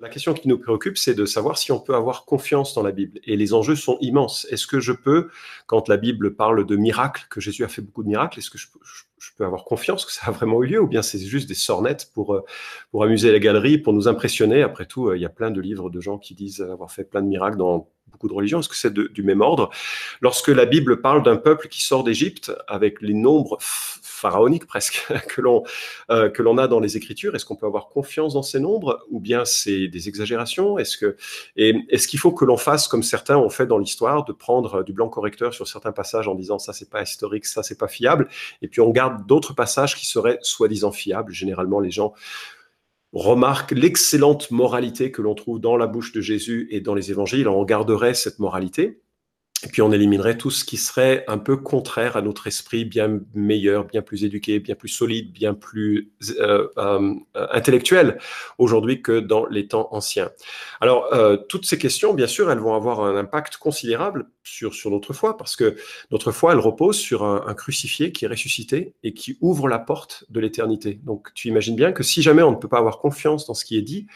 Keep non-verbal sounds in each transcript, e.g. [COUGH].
La question qui nous préoccupe, c'est de savoir si on peut avoir confiance dans la Bible. Et les enjeux sont immenses. Est-ce que je peux, quand la Bible parle de miracles, que Jésus a fait beaucoup de miracles, est-ce que je, peux avoir confiance que ça a vraiment eu lieu ou bien c'est juste des sornettes pour, euh, pour amuser la galerie, pour nous impressionner? Après tout, euh, il y a plein de livres de gens qui disent avoir fait plein de miracles dans beaucoup de religions. Est-ce que c'est du même ordre? Lorsque la Bible parle d'un peuple qui sort d'Égypte avec les nombres pharaoniques presque [LAUGHS] que l'on euh, que l'on a dans les Écritures, est-ce qu'on peut avoir confiance dans ces nombres ou bien c'est des exagérations? Est-ce est-ce qu'il faut que l'on fasse comme certains ont fait dans l'histoire, de prendre du blanc correcteur sur certains passages en disant ça c'est pas historique, ça c'est pas fiable, et puis on garde d'autres passages qui seraient soi-disant fiables? Généralement, les gens remarque l'excellente moralité que l'on trouve dans la bouche de Jésus et dans les évangiles, on garderait cette moralité. Et puis on éliminerait tout ce qui serait un peu contraire à notre esprit bien meilleur, bien plus éduqué, bien plus solide, bien plus euh, euh, intellectuel aujourd'hui que dans les temps anciens. Alors euh, toutes ces questions, bien sûr, elles vont avoir un impact considérable sur, notre foi, parce que notre foi, elle repose sur un crucifié qui est ressuscité et qui ouvre la porte de l'éternité. Donc tu imagines bien que si jamais on ne peut pas avoir confiance dans ce qui est dit,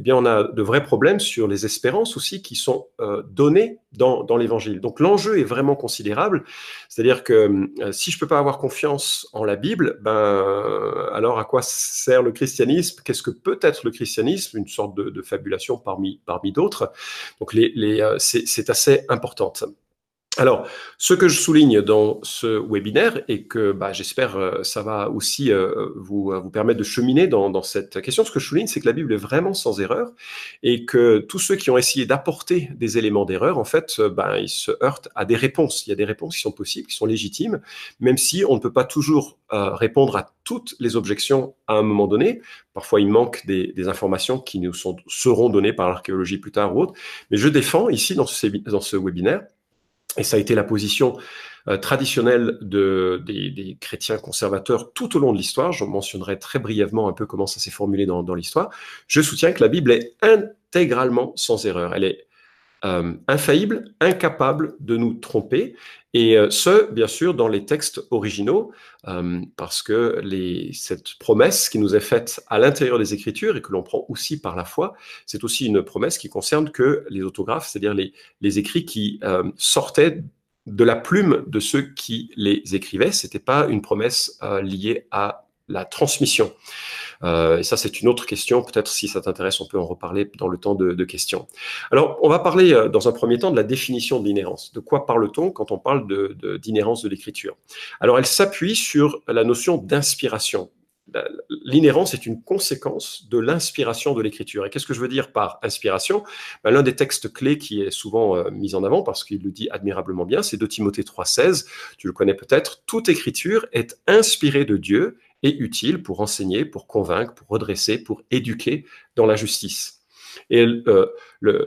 eh bien on a de vrais problèmes sur les espérances aussi qui sont données dans, l'évangile. Donc l'enjeu est vraiment considérable. C'est-à-dire que euh, si je peux pas avoir confiance en la Bible, ben alors à quoi sert le christianisme? Qu'est-ce que peut être le christianisme? Une sorte de, fabulation parmi parmi d'autres. Donc euh, c'est assez important. Alors, ce que je souligne dans ce webinaire et que bah, j'espère euh, ça va aussi euh, vous, euh, vous permettre de cheminer dans, cette question, ce que je souligne, c'est que la Bible est vraiment sans erreur et que tous ceux qui ont essayé d'apporter des éléments d'erreur, en fait, bah, ils se heurtent à des réponses. Il y a des réponses qui sont possibles, qui sont légitimes, même si on ne peut pas toujours répondre à toutes les objections à un moment donné. Parfois, il manque des, informations qui nous seront données par l'archéologie plus tard ou autre. Mais je défends ici, dans ce webinaire, et ça a été la position euh, traditionnelle de, des, chrétiens conservateurs tout au long de l'histoire. Je mentionnerai très brièvement un peu comment ça s'est formulé dans, l'histoire. Je soutiens que la Bible est intégralement sans erreur. Elle est euh, infaillible, incapable de nous tromper, et euh, ce, bien sûr, dans les textes originaux, parce que cette promesse qui nous est faite à l'intérieur des Écritures et que l'on prend aussi par la foi, c'est aussi une promesse qui concerne que les autographes, c'est-à-dire les, écrits qui sortaient de la plume de ceux qui les écrivaient. C'était pas une promesse euh, liée à la transmission. Euh, et ça, c'est une autre question. Peut-être si ça t'intéresse, on peut en reparler dans le temps de, questions. Alors, on va parler euh, dans un premier temps de la définition de l'inhérence. De quoi parle-t-on quand on parle d'inhérence de, l'écriture? Alors, elle s'appuie sur la notion d'inspiration l'inhérence est une conséquence de l'inspiration de l'écriture. Et qu'est-ce que je veux dire par inspiration? Ben, L'un des textes clés qui est souvent euh, mis en avant, parce qu'il le dit admirablement bien, c'est de Timothée 3,16. Tu le connais peut-être. Toute écriture est inspirée de Dieu et utile pour enseigner, pour convaincre, pour redresser, pour éduquer dans la justice. Et euh,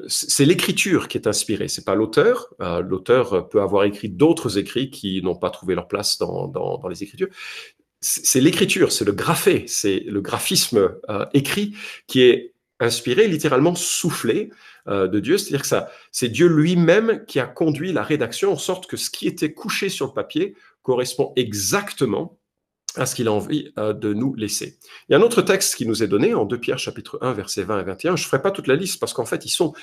c'est l'écriture qui est inspirée, c'est pas l'auteur. Euh, l'auteur peut avoir écrit d'autres écrits qui n'ont pas trouvé leur place dans, dans, dans les écritures c'est l'écriture, c'est le graphé, c'est le graphisme euh, écrit qui est inspiré, littéralement soufflé euh, de Dieu. C'est-à-dire que ça, c'est Dieu lui-même qui a conduit la rédaction en sorte que ce qui était couché sur le papier correspond exactement à ce qu'il a envie euh, de nous laisser. Il y a un autre texte qui nous est donné en 2 Pierre chapitre 1 versets 20 et 21. Je ne ferai pas toute la liste parce qu'en fait ils sont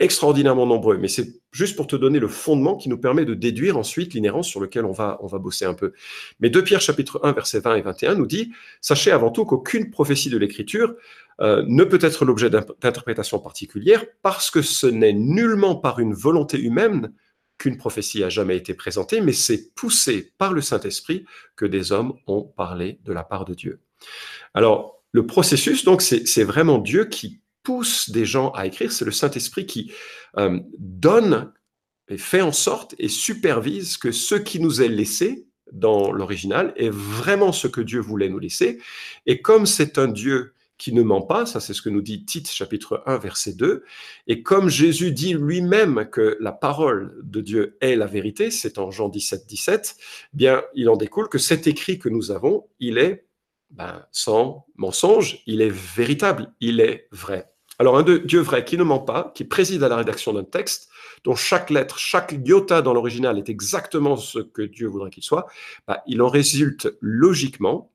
extraordinairement nombreux, mais c'est juste pour te donner le fondement qui nous permet de déduire ensuite l'inhérence sur lequel on va, bosser un peu. Mais 2 Pierre chapitre 1 versets 20 et 21 nous dit, sachez avant tout qu'aucune prophétie de l'écriture euh, ne peut être l'objet d'interprétation particulière parce que ce n'est nullement par une volonté humaine qu'une prophétie a jamais été présentée, mais c'est poussé par le Saint-Esprit que des hommes ont parlé de la part de Dieu. Alors, le processus, donc, c'est vraiment Dieu qui pousse des gens à écrire, c'est le Saint-Esprit qui euh, donne et fait en sorte et supervise que ce qui nous est laissé dans l'original est vraiment ce que Dieu voulait nous laisser. Et comme c'est un Dieu qui ne ment pas, ça c'est ce que nous dit Tite chapitre 1 verset 2, et comme Jésus dit lui-même que la parole de Dieu est la vérité, c'est en Jean 17, 17, bien il en découle que cet écrit que nous avons, il est ben, sans mensonge, il est véritable, il est vrai. Alors un Dieu vrai qui ne ment pas, qui préside à la rédaction d'un texte, dont chaque lettre, chaque iota dans l'original est exactement ce que Dieu voudrait qu'il soit, ben, il en résulte logiquement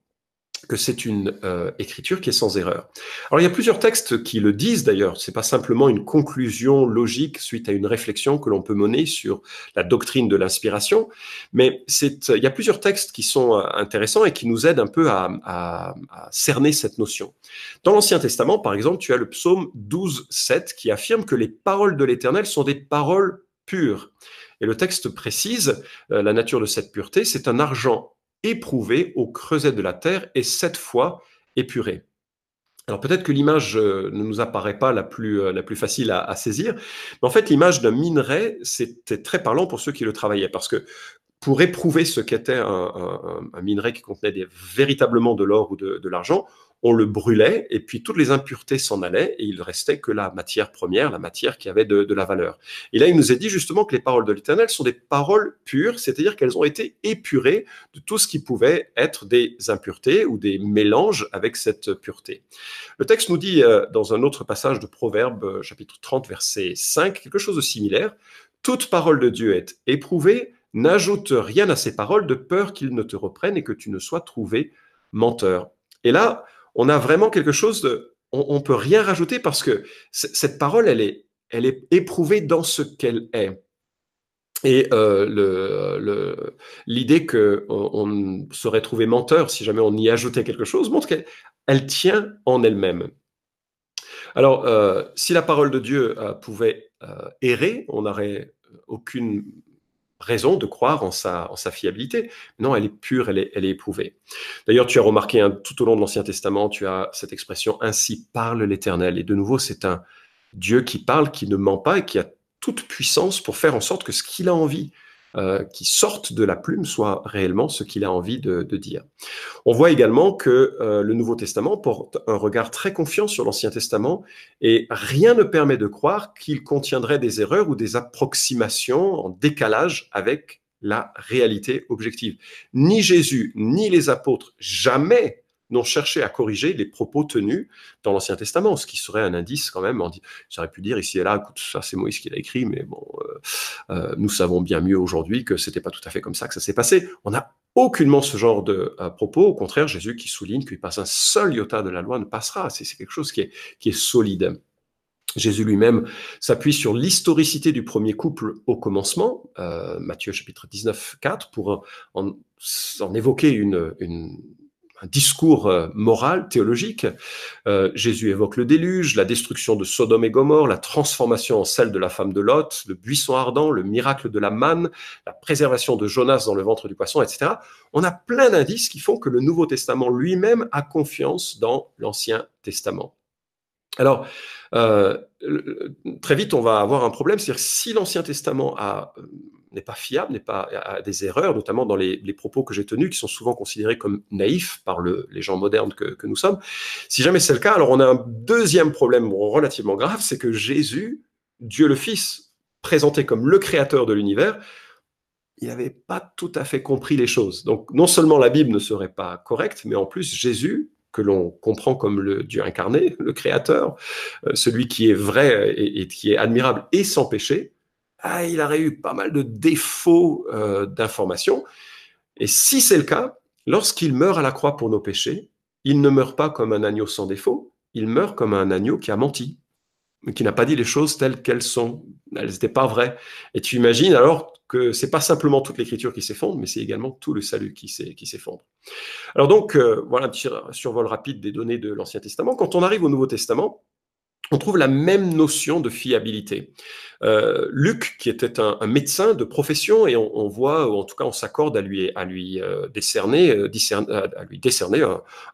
que c'est une euh, écriture qui est sans erreur. Alors il y a plusieurs textes qui le disent d'ailleurs, c'est pas simplement une conclusion logique suite à une réflexion que l'on peut mener sur la doctrine de l'inspiration, mais c'est il y a plusieurs textes qui sont euh, intéressants et qui nous aident un peu à, cerner cette notion. Dans l'Ancien Testament, par exemple, tu as le psaume 12, 7 qui affirme que les paroles de l'Éternel sont des paroles pures. Et le texte précise euh, la nature de cette pureté, c'est un argent éprouvé au creuset de la terre et sept fois épuré. Alors peut-être que l'image euh, ne nous apparaît pas la plus, euh, facile à, saisir, mais en fait l'image d'un minerai, c'était très parlant pour ceux qui le travaillaient, parce que pour éprouver ce qu'était un, minerai qui contenait véritablement de l'or ou de l'argent, on le brûlait et puis toutes les impuretés s'en allaient et il restait que la matière première, la matière qui avait de, la valeur. Et là, il nous est dit justement que les paroles de l'Éternel sont des paroles pures, c'est-à-dire qu'elles ont été épurées de tout ce qui pouvait être des impuretés ou des mélanges avec cette pureté. Le texte nous dit euh, dans un autre passage de Proverbe, euh, chapitre 30, verset 5, quelque chose de similaire. Toute parole de Dieu est éprouvée, n'ajoute rien à ces paroles de peur qu'ils ne te reprennent et que tu ne sois trouvé menteur. Et là, on a vraiment quelque chose de, on, ne peut rien rajouter parce que cette parole, elle est, éprouvée dans ce qu'elle est. Et euh, l'idée qu'on on serait trouvé menteur si jamais on y ajoutait quelque chose montre qu'elle elle tient en elle-même. Alors, euh, si la parole de Dieu euh, pouvait errer, on n'aurait aucune raison de croire en sa, en sa fiabilité. Non, elle est pure, elle est, éprouvée. D'ailleurs, tu as remarqué hein, tout au long de l'Ancien Testament, tu as cette expression ainsi parle l'Éternel. Et de nouveau, c'est un Dieu qui parle, qui ne ment pas et qui a toute puissance pour faire en sorte que ce qu'il a envie euh, qui sortent de la plume soit réellement ce qu'il a envie de, dire. On voit également que euh, le Nouveau Testament porte un regard très confiant sur l'Ancien Testament et rien ne permet de croire qu'il contiendrait des erreurs ou des approximations en décalage avec la réalité objective. Ni Jésus, ni les apôtres, jamais n'ont cherché à corriger les propos tenus dans l'Ancien Testament, ce qui serait un indice quand même. J'aurais pu dire ici et là, écoute, ça c'est Moïse qui l'a écrit, mais bon, euh, euh, nous savons bien mieux aujourd'hui que c'était pas tout à fait comme ça que ça s'est passé. On n'a aucunement ce genre de euh, propos. Au contraire, Jésus qui souligne qu'il passe un seul iota de la loi ne passera. C'est quelque chose qui est, qui est solide. Jésus lui-même s'appuie sur l'historicité du premier couple au commencement, Matthieu chapitre 19, 4, pour en, évoquer une, discours euh, moral, théologique. Euh, Jésus évoque le déluge, la destruction de Sodome et Gomorre, la transformation en celle de la femme de Lot, le buisson ardent, le miracle de la manne, la préservation de Jonas dans le ventre du poisson, etc. On a plein d'indices qui font que le Nouveau Testament lui-même a confiance dans l'Ancien Testament. Alors, euh, très vite, on va avoir un problème, c'est-à-dire si l'Ancien Testament a n'est pas fiable, n'est pas a des erreurs, notamment dans les, propos que j'ai tenus, qui sont souvent considérés comme naïfs par les gens modernes que, nous sommes. Si jamais c'est le cas, alors on a un deuxième problème relativement grave, c'est que Jésus, Dieu le Fils, présenté comme le créateur de l'univers, il n'avait pas tout à fait compris les choses. Donc non seulement la Bible ne serait pas correcte, mais en plus Jésus, que l'on comprend comme le Dieu incarné, le Créateur, euh, celui qui est vrai et qui est admirable et sans péché, ah, il aurait eu pas mal de défauts euh, d'information. Et si c'est le cas, lorsqu'il meurt à la croix pour nos péchés, il ne meurt pas comme un agneau sans défaut, il meurt comme un agneau qui a menti, qui n'a pas dit les choses telles qu'elles sont. Elles n'étaient pas vraies. Et tu imagines alors que c'est pas simplement toute l'écriture qui s'effondre, mais c'est également tout le salut qui s'effondre. Alors donc, euh, voilà un petit survol rapide des données de l'Ancien Testament. Quand on arrive au Nouveau Testament, on trouve la même notion de fiabilité. Euh, Luc, qui était un, médecin de profession, et on, voit, ou en tout cas on s'accorde à lui, à lui euh, décerner, euh, à lui décerner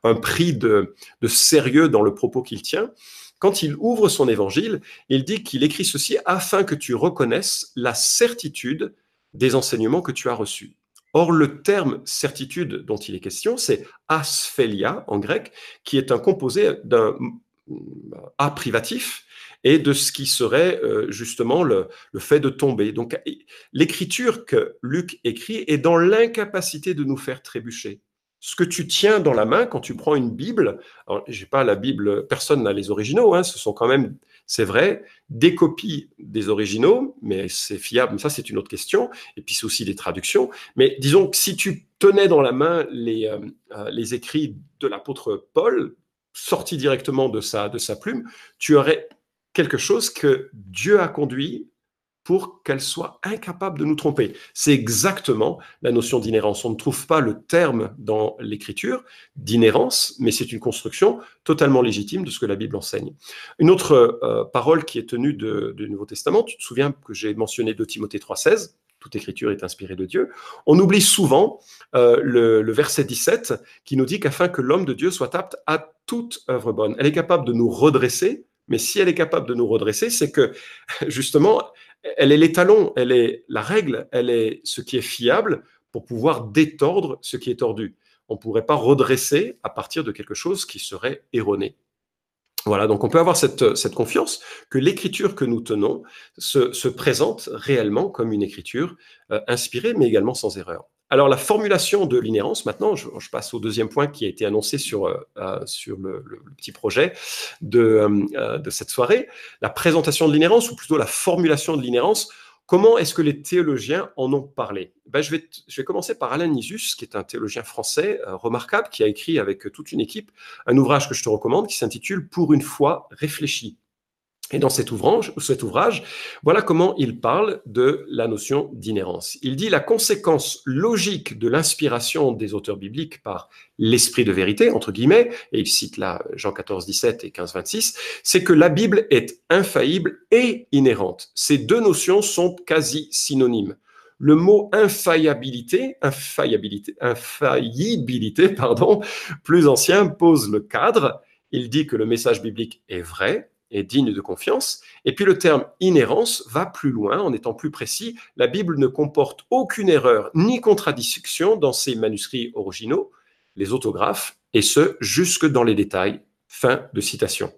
un, prix de, sérieux dans le propos qu'il tient. Quand il ouvre son évangile, il dit qu'il écrit ceci afin que tu reconnaisses la certitude des enseignements que tu as reçus. Or, le terme certitude dont il est question, c'est asphélia en grec, qui est un composé d'un a privatif et de ce qui serait euh, justement le, fait de tomber. Donc l'écriture que Luc écrit est dans l'incapacité de nous faire trébucher. Ce que tu tiens dans la main quand tu prends une Bible, j'ai pas la Bible, personne n'a les originaux, hein, ce sont quand même, c'est vrai, des copies des originaux, mais c'est fiable, ça c'est une autre question, et puis c'est aussi des traductions. Mais disons que si tu tenais dans la main les, euh, euh, les écrits de l'apôtre Paul, sortis directement de sa, de sa plume, tu aurais quelque chose que Dieu a conduit pour qu'elle soit incapable de nous tromper. C'est exactement la notion d'inhérence. On ne trouve pas le terme dans l'écriture d'inhérence, mais c'est une construction totalement légitime de ce que la Bible enseigne. Une autre euh, parole qui est tenue du Nouveau Testament, tu te souviens que j'ai mentionné de Timothée 3,16, toute écriture est inspirée de Dieu. On oublie souvent euh, le, le, verset 17 qui nous dit qu'afin que l'homme de Dieu soit apte à toute œuvre bonne, elle est capable de nous redresser mais si elle est capable de nous redresser, c'est que [LAUGHS] justement, elle est l'étalon, elle est la règle, elle est ce qui est fiable pour pouvoir détordre ce qui est tordu. On ne pourrait pas redresser à partir de quelque chose qui serait erroné. Voilà, donc on peut avoir cette, confiance que l'écriture que nous tenons se, se, présente réellement comme une écriture euh, inspirée, mais également sans erreur. Alors la formulation de l'inhérence, maintenant, je, passe au deuxième point qui a été annoncé sur, euh, euh, le, petit projet de, euh, de cette soirée, la présentation de l'inhérence, ou plutôt la formulation de l'inhérence. Comment est-ce que les théologiens en ont parlé? Ben, je, vais, commencer par Alain Nisus, qui est un théologien français remarquable, qui a écrit avec toute une équipe un ouvrage que je te recommande qui s'intitule Pour une fois réfléchi. Et dans cet ouvrage, voilà comment il parle de la notion d'inhérence. Il dit la conséquence logique de l'inspiration des auteurs bibliques par l'esprit de vérité, entre guillemets, et il cite là Jean 14, 17 et 15, 26, c'est que la Bible est infaillible et inhérente. Ces deux notions sont quasi synonymes. Le mot infaillibilité, infaillibilité, infaillibilité, pardon, plus ancien, pose le cadre. Il dit que le message biblique est vrai, est digne de confiance. Et puis le terme inhérence va plus loin en étant plus précis. La Bible ne comporte aucune erreur ni contradiction dans ses manuscrits originaux, les autographes, et ce, jusque dans les détails. Fin de citation.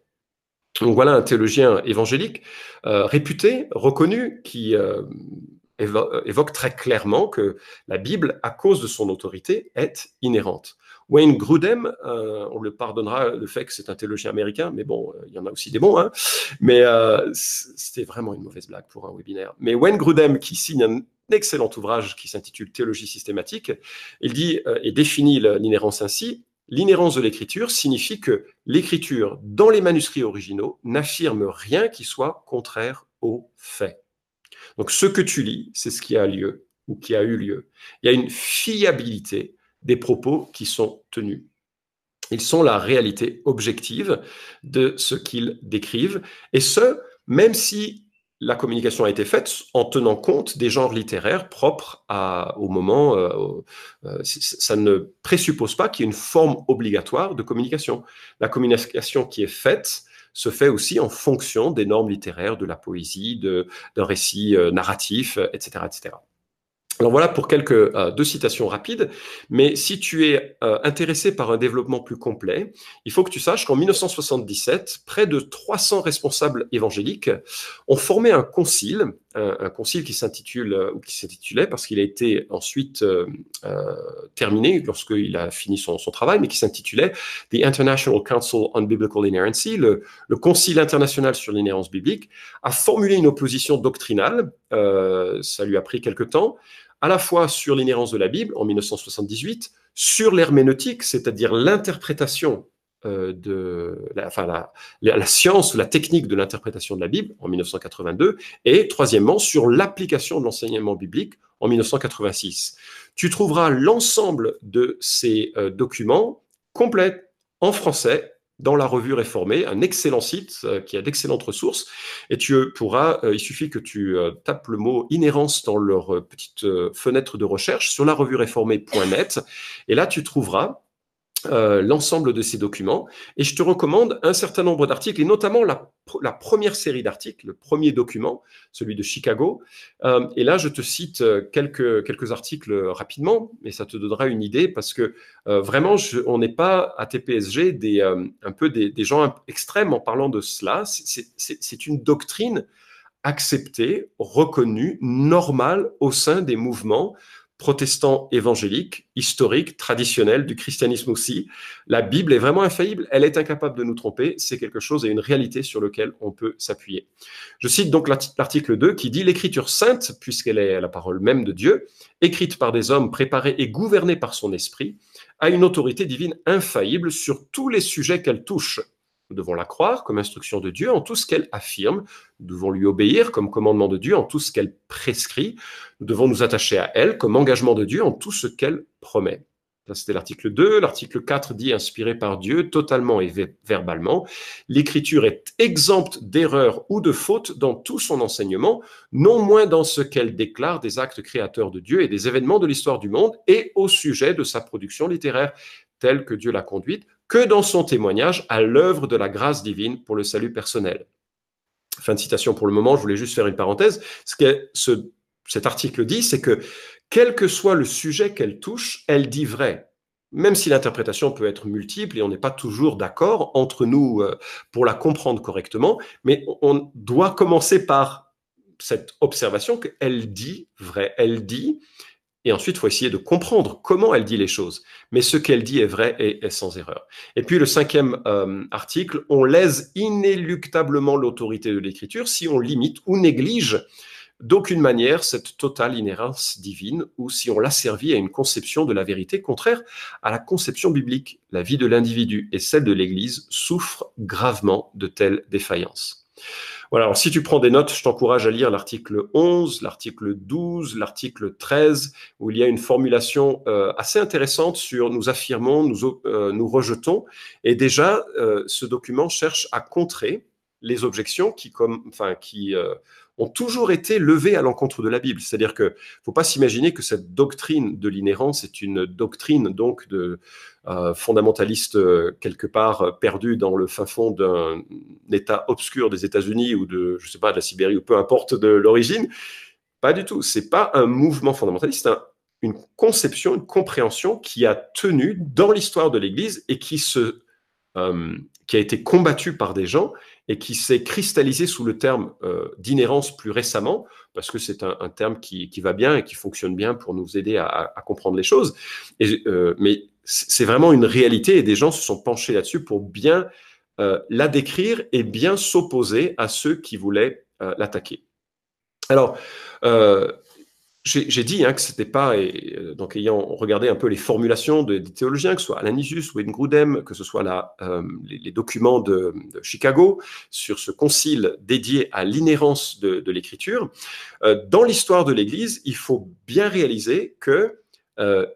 Donc voilà un théologien évangélique euh, réputé, reconnu, qui euh, évoque très clairement que la Bible, à cause de son autorité, est inhérente. Wayne Grudem, euh, on le pardonnera le fait que c'est un théologien américain, mais bon, euh, il y en a aussi des bons, hein. mais euh, c'était vraiment une mauvaise blague pour un webinaire. Mais Wayne Grudem, qui signe un excellent ouvrage qui s'intitule Théologie systématique, il dit et définit l'inhérence ainsi. L'inhérence de l'écriture signifie que l'écriture, dans les manuscrits originaux, n'affirme rien qui soit contraire aux faits. Donc ce que tu lis, c'est ce qui a lieu ou qui a eu lieu. Il y a une fiabilité des propos qui sont tenus. Ils sont la réalité objective de ce qu'ils décrivent, et ce, même si la communication a été faite en tenant compte des genres littéraires propres au moment. Euh, euh, ça ne présuppose pas qu'il y ait une forme obligatoire de communication. La communication qui est faite se fait aussi en fonction des normes littéraires, de la poésie, d'un récit euh, narratif, etc., etc. Alors voilà pour quelques euh, deux citations rapides, mais si tu es euh, intéressé par un développement plus complet, il faut que tu saches qu'en 1977, près de 300 responsables évangéliques ont formé un concile, un, concile qui s'intitule euh, ou qui s'intitulait parce qu'il a été ensuite terminé lorsqu'il a fini son, travail, mais qui s'intitulait The International Council on Biblical Inerrancy, le, le concile international sur l'inhérence biblique, a formulé une opposition doctrinale. ça lui a pris quelque temps à la fois sur l'inhérence de la Bible en 1978, sur l'herméneutique, c'est-à-dire l'interprétation euh, de la, science ou la technique de l'interprétation de la Bible en 1982, et troisièmement sur l'application de l'enseignement biblique en 1986. Tu trouveras l'ensemble de ces euh, documents complets en français dans la revue réformée, un excellent site euh, qui a d'excellentes ressources. Et tu pourras, euh, il suffit que tu euh, tapes le mot inhérence dans leur petite fenêtre de recherche sur la revue réformée.net. Et là, tu trouveras euh, l'ensemble de ces documents et je te recommande un certain nombre d'articles et notamment la, première série d'articles, le premier document, celui de Chicago. Euh, et là, je te cite euh, quelques, quelques articles rapidement, mais ça te donnera une idée parce que vraiment, on n'est pas à TPSG des, un peu des, des, gens extrêmes en parlant de cela. C'est une doctrine acceptée, reconnue, normale au sein des mouvements protestant évangélique, historique, traditionnel, du christianisme aussi. La Bible est vraiment infaillible, elle est incapable de nous tromper, c'est quelque chose et une réalité sur lequel on peut s'appuyer. Je cite donc l'article 2 qui dit L'écriture sainte, puisqu'elle est la parole même de Dieu, écrite par des hommes préparés et gouvernés par son esprit, a une autorité divine infaillible sur tous les sujets qu'elle touche nous devons la croire comme instruction de Dieu en tout ce qu'elle affirme. Nous devons lui obéir comme commandement de Dieu en tout ce qu'elle prescrit. Nous devons nous attacher à elle comme engagement de Dieu en tout ce qu'elle promet. Ça, c'était l'article 2. L'article 4 dit inspiré par Dieu totalement et verbalement. L'écriture est exempte d'erreurs ou de fautes dans tout son enseignement, non moins dans ce qu'elle déclare des actes créateurs de Dieu et des événements de l'histoire du monde et au sujet de sa production littéraire telle que Dieu l'a conduite, que dans son témoignage à l'œuvre de la grâce divine pour le salut personnel. Fin de citation pour le moment, je voulais juste faire une parenthèse. Ce que cet article dit, c'est que quel que soit le sujet qu'elle touche, elle dit vrai. Même si l'interprétation peut être multiple et on n'est pas toujours d'accord entre nous euh, pour la comprendre correctement, mais on doit commencer par cette observation qu'elle dit vrai. Elle dit et ensuite, il faut essayer de comprendre comment elle dit les choses. Mais ce qu'elle dit est vrai et est sans erreur. Et puis le cinquième euh, article, on lèse inéluctablement l'autorité de l'écriture si on limite ou néglige d'aucune manière cette totale inhérence divine ou si on l'asservit à une conception de la vérité contraire à la conception biblique. La vie de l'individu et celle de l'Église souffrent gravement de telles défaillances. Voilà, si tu prends des notes, je t'encourage à lire l'article 11, l'article 12, l'article 13, où il y a une formulation euh, assez intéressante sur nous affirmons, nous, euh, nous rejetons. Et déjà, euh, ce document cherche à contrer les objections qui, comme, enfin, qui toujours été levées à l'encontre de la Bible. C'est-à-dire que faut pas s'imaginer que cette doctrine de l'inhérence est une doctrine donc de euh, fondamentaliste euh, quelque part euh, perdu dans le fin fond d'un État obscur des États-Unis ou de je sais pas de la Sibérie ou peu importe de l'origine. Pas du tout. C'est pas un mouvement fondamentaliste, c'est une conception, une compréhension qui a tenu dans l'histoire de l'Église et qui se qui a été combattue par des gens et qui s'est cristallisé sous le terme euh, d'inhérence plus récemment, parce que c'est un, terme qui, va bien et qui fonctionne bien pour nous aider à, comprendre les choses. Euh, mais c'est vraiment une réalité et des gens se sont penchés là-dessus pour bien euh, la décrire et bien s'opposer à ceux qui voulaient l'attaquer. Alors, j'ai dit hein, que c'était pas, euh, donc ayant regardé un peu les formulations des théologiens, que ce soit Alanisius ou Grudem, que ce soit la, euh, les, documents de, Chicago sur ce concile dédié à l'inhérence de, l'écriture, euh, dans l'histoire de l'Église, il faut bien réaliser que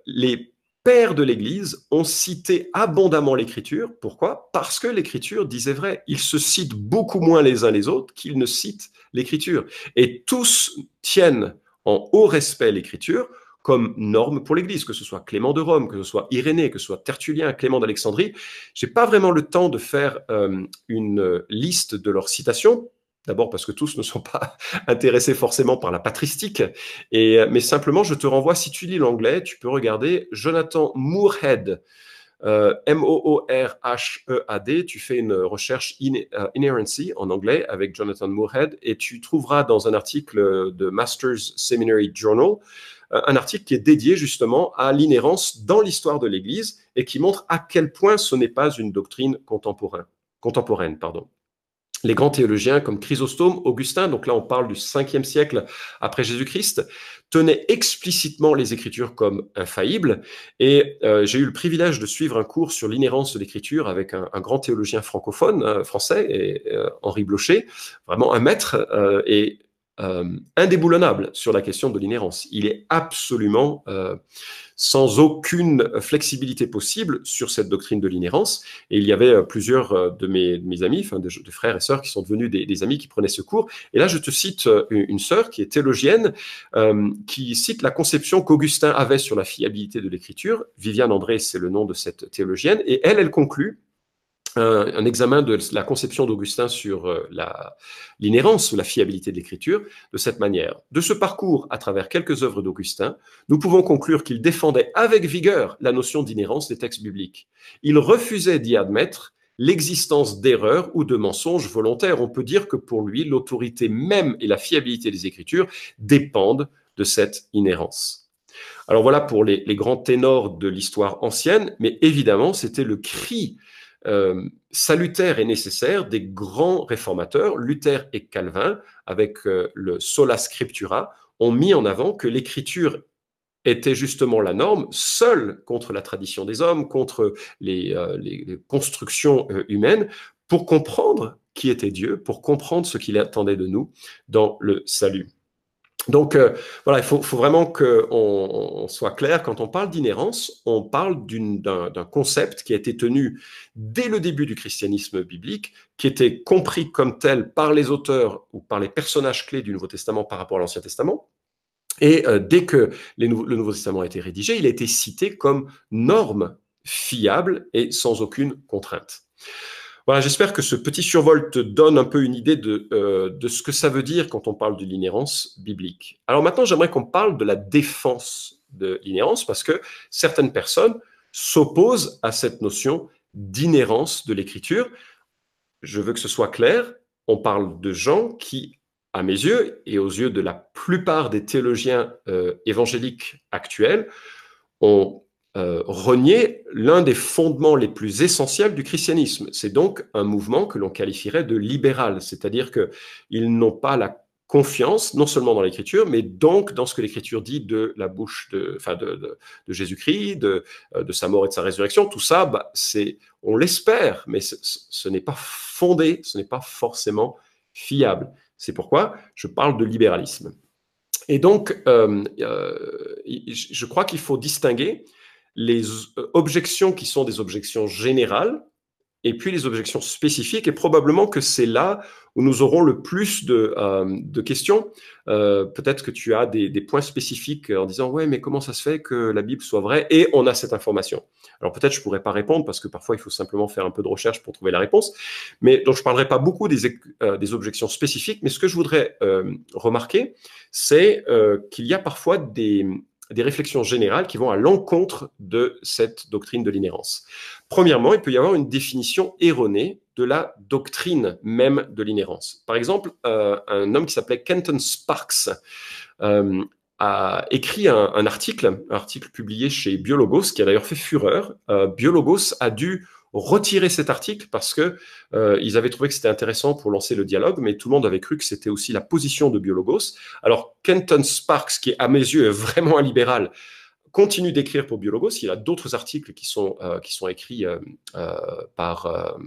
les pères de l'Église ont cité abondamment l'écriture. Pourquoi? Parce que l'écriture disait vrai. Ils se citent beaucoup moins les uns les autres qu'ils ne citent l'écriture. Et tous tiennent en haut respect l'écriture comme norme pour l'Église, que ce soit Clément de Rome, que ce soit Irénée, que ce soit Tertullien, Clément d'Alexandrie. J'ai pas vraiment le temps de faire euh, une liste de leurs citations. D'abord parce que tous ne sont pas [LAUGHS] intéressés forcément par la patristique, et, mais simplement je te renvoie, si tu lis l'anglais, tu peux regarder Jonathan Moorhead, euh, M-O-O-R-H-E-A-D, tu fais une recherche in, uh, Inerrancy en anglais avec Jonathan Moorhead et tu trouveras dans un article de Masters Seminary Journal euh, un article qui est dédié justement à l'inhérence dans l'histoire de l'Église et qui montre à quel point ce n'est pas une doctrine contemporaine. contemporaine pardon les grands théologiens comme Chrysostome, Augustin, donc là on parle du 5e siècle après Jésus-Christ, tenaient explicitement les Écritures comme infaillibles. Et euh, j'ai eu le privilège de suivre un cours sur l'inhérence de l'Écriture avec un, grand théologien francophone, français, et, euh, Henri Blocher, vraiment un maître. Euh, et euh, indéboulonnable sur la question de l'inhérence. Il est absolument euh, sans aucune flexibilité possible sur cette doctrine de l'inhérence. Et il y avait euh, plusieurs de mes, amis, enfin de, frères et sœurs qui sont devenus des, amis qui prenaient ce cours. Et là, je te cite une, sœur qui est théologienne, qui cite la conception qu'Augustin avait sur la fiabilité de l'écriture. Viviane André, c'est le nom de cette théologienne. Et elle, elle conclut un, examen de la conception d'Augustin sur euh, l'inhérence ou la fiabilité de l'écriture de cette manière. De ce parcours, à travers quelques œuvres d'Augustin, nous pouvons conclure qu'il défendait avec vigueur la notion d'inhérence des textes bibliques. Il refusait d'y admettre l'existence d'erreurs ou de mensonges volontaires. On peut dire que pour lui, l'autorité même et la fiabilité des Écritures dépendent de cette inhérence. Alors voilà pour les grands ténors de l'histoire ancienne, mais évidemment, c'était le cri euh, salutaire et nécessaire des grands réformateurs, Luther et Calvin, avec euh, le sola scriptura, ont mis en avant que l'écriture était justement la norme, seule contre la tradition des hommes, contre les, euh, les constructions humaines, pour comprendre qui était Dieu, pour comprendre ce qu'il attendait de nous dans le salut. Donc euh, voilà, il faut, vraiment qu'on on soit clair, quand on parle d'inhérence, on parle d'un concept qui a été tenu dès le début du christianisme biblique, qui était compris comme tel par les auteurs ou par les personnages clés du Nouveau Testament par rapport à l'Ancien Testament. Et euh, dès que le Nouveau Testament a été rédigé, il a été cité comme norme fiable et sans aucune contrainte. Voilà, j'espère que ce petit survol te donne un peu une idée de, euh, de ce que ça veut dire quand on parle de l'inhérence biblique. Alors maintenant, j'aimerais qu'on parle de la défense de l'inhérence parce que certaines personnes s'opposent à cette notion d'inhérence de l'écriture. Je veux que ce soit clair, on parle de gens qui, à mes yeux et aux yeux de la plupart des théologiens euh, évangéliques actuels, ont euh, renier l'un des fondements les plus essentiels du christianisme. C'est donc un mouvement que l'on qualifierait de libéral, c'est-à-dire qu'ils n'ont pas la confiance non seulement dans l'écriture, mais donc dans ce que l'écriture dit de la bouche de, enfin de, de, Jésus-Christ, de, euh, de, sa mort et de sa résurrection. Tout ça, bah, c'est, on l'espère, mais ce, n'est pas fondé, ce n'est pas forcément fiable. C'est pourquoi je parle de libéralisme. Et donc, euh, je crois qu'il faut distinguer les euh, objections qui sont des objections générales et puis les objections spécifiques. Et probablement que c'est là où nous aurons le plus de, euh, questions. Euh, peut-être que tu as des, points spécifiques en disant ouais, mais comment ça se fait que la Bible soit vraie Et on a cette information? Alors peut-être je pourrais pas répondre parce que parfois il faut simplement faire un peu de recherche pour trouver la réponse. Mais donc je parlerai pas beaucoup des objections spécifiques. Mais ce que je voudrais remarquer, c'est qu'il y a parfois des des réflexions générales qui vont à l'encontre de cette doctrine de l'inhérence. Premièrement, il peut y avoir une définition erronée de la doctrine même de l'inhérence. Par exemple, euh, un homme qui s'appelait Kenton Sparks euh, a écrit un, article, un article publié chez Biologos, qui a d'ailleurs fait fureur. Euh, Biologos a dû retirer cet article parce que euh, ils avaient trouvé que c'était intéressant pour lancer le dialogue, mais tout le monde avait cru que c'était aussi la position de Biologos. Alors Kenton Sparks, qui à mes yeux est vraiment un libéral, continue d'écrire pour Biologos. Il a d'autres articles qui sont, euh, qui sont écrits euh, par,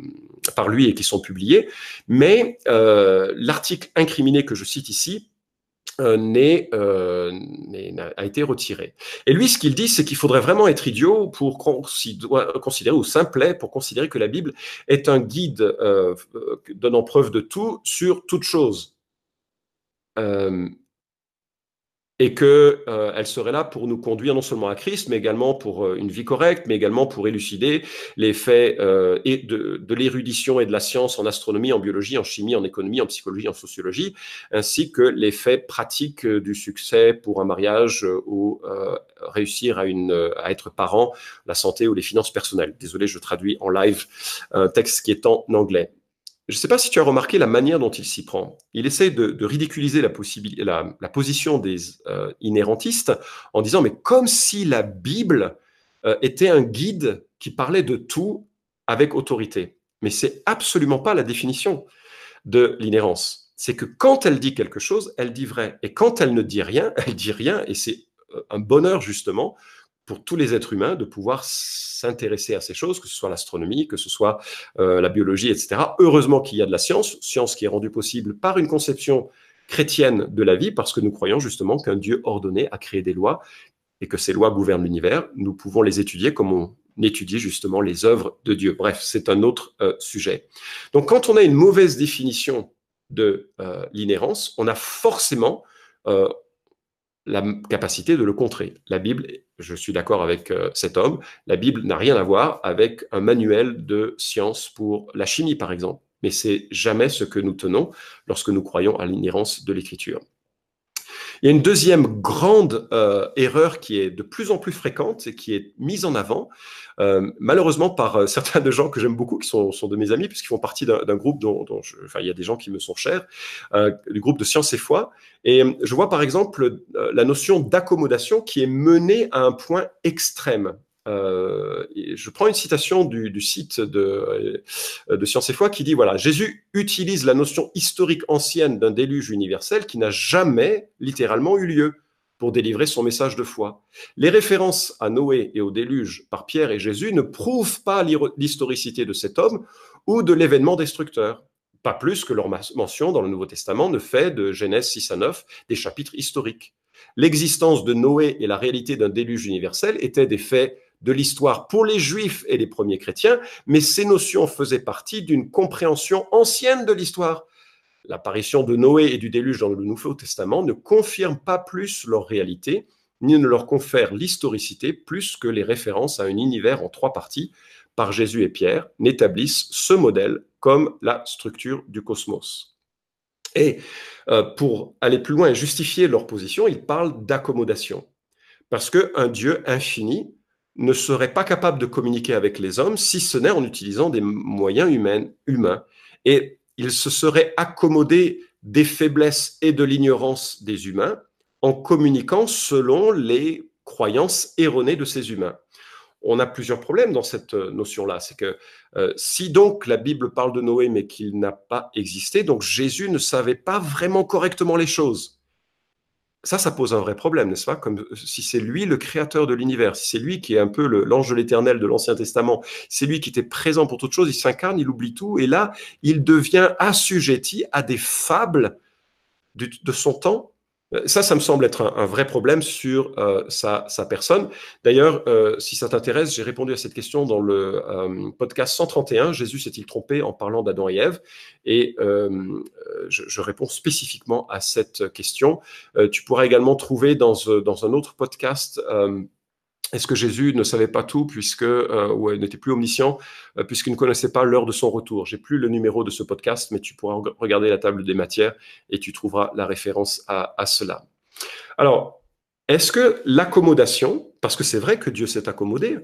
par lui et qui sont publiés. Mais l'article incriminé que je cite ici euh, euh a été retiré. Et lui, ce qu'il dit, c'est qu'il faudrait vraiment être idiot pour considérer, ou simplet pour considérer que la Bible est un guide euh, donnant preuve de tout sur toute chose. Euh, et qu'elle euh, serait là pour nous conduire non seulement à Christ, mais également pour euh, une vie correcte, mais également pour élucider les faits euh, de, de l'érudition et de la science en astronomie, en biologie, en chimie, en économie, en psychologie, en sociologie, ainsi que les faits pratiques du succès pour un mariage ou réussir à, une, à être parent, la santé ou les finances personnelles. Désolé, je traduis en live un texte qui est en anglais. Je ne sais pas si tu as remarqué la manière dont il s'y prend. Il essaie de, ridiculiser la, la, position des euh, inhérentistes en disant, mais comme si la Bible euh, était un guide qui parlait de tout avec autorité. Mais c'est absolument pas la définition de l'inhérence. C'est que quand elle dit quelque chose, elle dit vrai. Et quand elle ne dit rien, [LAUGHS] elle dit rien. Et c'est euh, un bonheur justement pour tous les êtres humains de pouvoir s'intéresser à ces choses, que ce soit l'astronomie, que ce soit euh, la biologie, etc. Heureusement qu'il y a de la science, science qui est rendue possible par une conception chrétienne de la vie parce que nous croyons justement qu'un Dieu ordonné a créé des lois et que ces lois gouvernent l'univers. Nous pouvons les étudier comme on étudie justement les œuvres de Dieu. Bref, c'est un autre euh, sujet. Donc quand on a une mauvaise définition de euh, l'inhérence, on a forcément euh, la capacité de le contrer. La Bible, je suis d'accord avec cet homme, la Bible n'a rien à voir avec un manuel de science pour la chimie, par exemple mais c'est jamais ce que nous tenons lorsque nous croyons à l'inhérence de l'écriture. Il y a une deuxième grande euh, erreur qui est de plus en plus fréquente et qui est mise en avant, euh, malheureusement par euh, [LAUGHS] certains de gens que j'aime beaucoup, qui sont, de mes amis, puisqu'ils font partie d'un groupe dont, enfin, il y a des gens qui me sont chers, du groupe de Science et Foi. Et je vois par exemple la notion d'accommodation qui est menée à un point extrême. Euh, je prends une citation du, site de, euh, de Science et Foi qui dit voilà, Jésus utilise la notion historique ancienne d'un déluge universel qui n'a jamais littéralement eu lieu pour délivrer son message de foi. Les références à Noé et au déluge par Pierre et Jésus ne prouvent pas l'historicité de cet homme ou de l'événement destructeur. Pas plus que leur mention dans le Nouveau Testament ne fait de Genèse 6 à 9 des chapitres historiques. L'existence de Noé et la réalité d'un déluge universel étaient des faits de l'histoire pour les juifs et les premiers chrétiens, mais ces notions faisaient partie d'une compréhension ancienne de l'histoire. L'apparition de Noé et du déluge dans le Nouveau Testament ne confirme pas plus leur réalité, ni ne leur confère l'historicité plus que les références à un univers en trois parties par Jésus et Pierre n'établissent ce modèle comme la structure du cosmos. Et euh, pour aller plus loin et justifier leur position, ils parlent d'accommodation. Parce qu'un Dieu infini ne serait pas capable de communiquer avec les hommes si ce n'est en utilisant des moyens humains, humains. Et il se serait accommodé des faiblesses et de l'ignorance des humains en communiquant selon les croyances erronées de ces humains. On a plusieurs problèmes dans cette notion-là. C'est que euh, si donc la Bible parle de Noé mais qu'il n'a pas existé, donc Jésus ne savait pas vraiment correctement les choses ça, ça pose un vrai problème, n'est-ce pas? Comme si c'est lui le créateur de l'univers, si c'est lui qui est un peu l'ange de l'éternel de l'Ancien Testament, c'est lui qui était présent pour toute chose, il s'incarne, il oublie tout, et là, il devient assujetti à des fables de son temps euh, ça, ça me semble être un, vrai problème sur euh, sa, personne. D'ailleurs, euh, si ça t'intéresse, j'ai répondu à cette question dans le podcast 131. Jésus s'est-il trompé en parlant d'Adam et Ève? Et je, je, réponds spécifiquement à cette question. tu pourras également trouver dans, dans un autre podcast est-ce que Jésus ne savait pas tout puisque euh, ou n'était plus omniscient euh, puisqu'il ne connaissait pas l'heure de son retour? J'ai plus le numéro de ce podcast, mais tu pourras regarder la table des matières et tu trouveras la référence à, cela. Alors, est-ce que l'accommodation, parce que c'est vrai que Dieu s'est accommodé,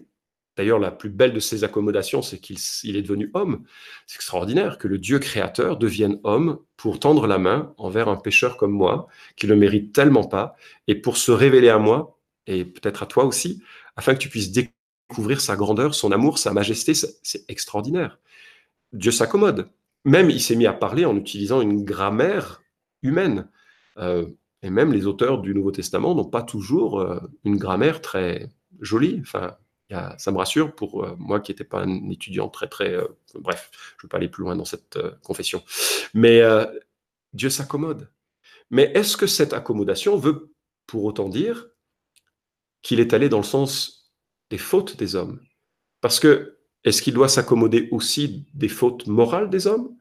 d'ailleurs la plus belle de ses accommodations, c'est qu'il est devenu homme. C'est extraordinaire que le Dieu créateur devienne homme pour tendre la main envers un pécheur comme moi, qui ne le mérite tellement pas, et pour se révéler à moi et peut-être à toi aussi, afin que tu puisses découvrir sa grandeur, son amour, sa majesté. C'est extraordinaire. Dieu s'accommode. Même il s'est mis à parler en utilisant une grammaire humaine. Euh, et même les auteurs du Nouveau Testament n'ont pas toujours euh, une grammaire très jolie. Enfin, ça me rassure pour euh, moi qui n'étais pas un étudiant très, très... bref, je ne veux pas aller plus loin dans cette confession. Mais Dieu s'accommode. Mais est-ce que cette accommodation veut pour autant dire qu'il est allé dans le sens des fautes des hommes. Parce que, est-ce qu'il doit s'accommoder aussi des fautes morales des hommes?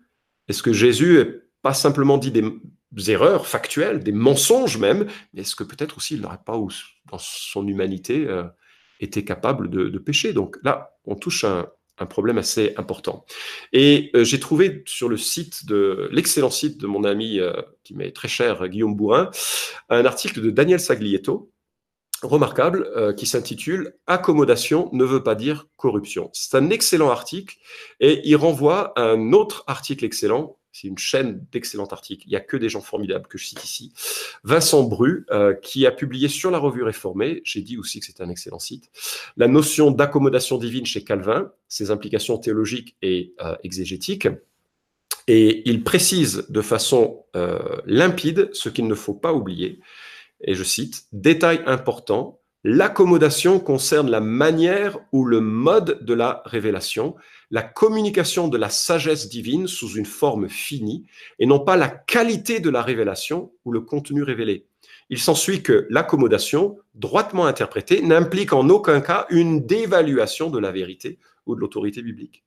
Est-ce que Jésus n'a pas simplement dit des erreurs factuelles, des mensonges même, mais est-ce que peut-être aussi il n'aurait pas, dans son humanité, euh, été capable de, pécher? Donc là, on touche un, un problème assez important. Et euh, j'ai trouvé sur le site de l'excellent site de mon ami euh, qui m'est très cher, Guillaume Bourrin, un article de Daniel Saglietto remarquable euh, qui s'intitule Accommodation ne veut pas dire corruption. C'est un excellent article et il renvoie à un autre article excellent. C'est une chaîne d'excellents articles. Il n'y a que des gens formidables que je cite ici. Vincent Bru, euh, qui a publié sur la revue réformée, j'ai dit aussi que c'était un excellent site, la notion d'accommodation divine chez Calvin, ses implications théologiques et euh, exégétiques. Et il précise de façon limpide ce qu'il ne faut pas oublier, et je cite, Détail important, L'accommodation concerne la manière ou le mode de la révélation, la communication de la sagesse divine sous une forme finie, et non pas la qualité de la révélation ou le contenu révélé. Il s'ensuit que l'accommodation, droitement interprétée, n'implique en aucun cas une dévaluation de la vérité ou de l'autorité biblique.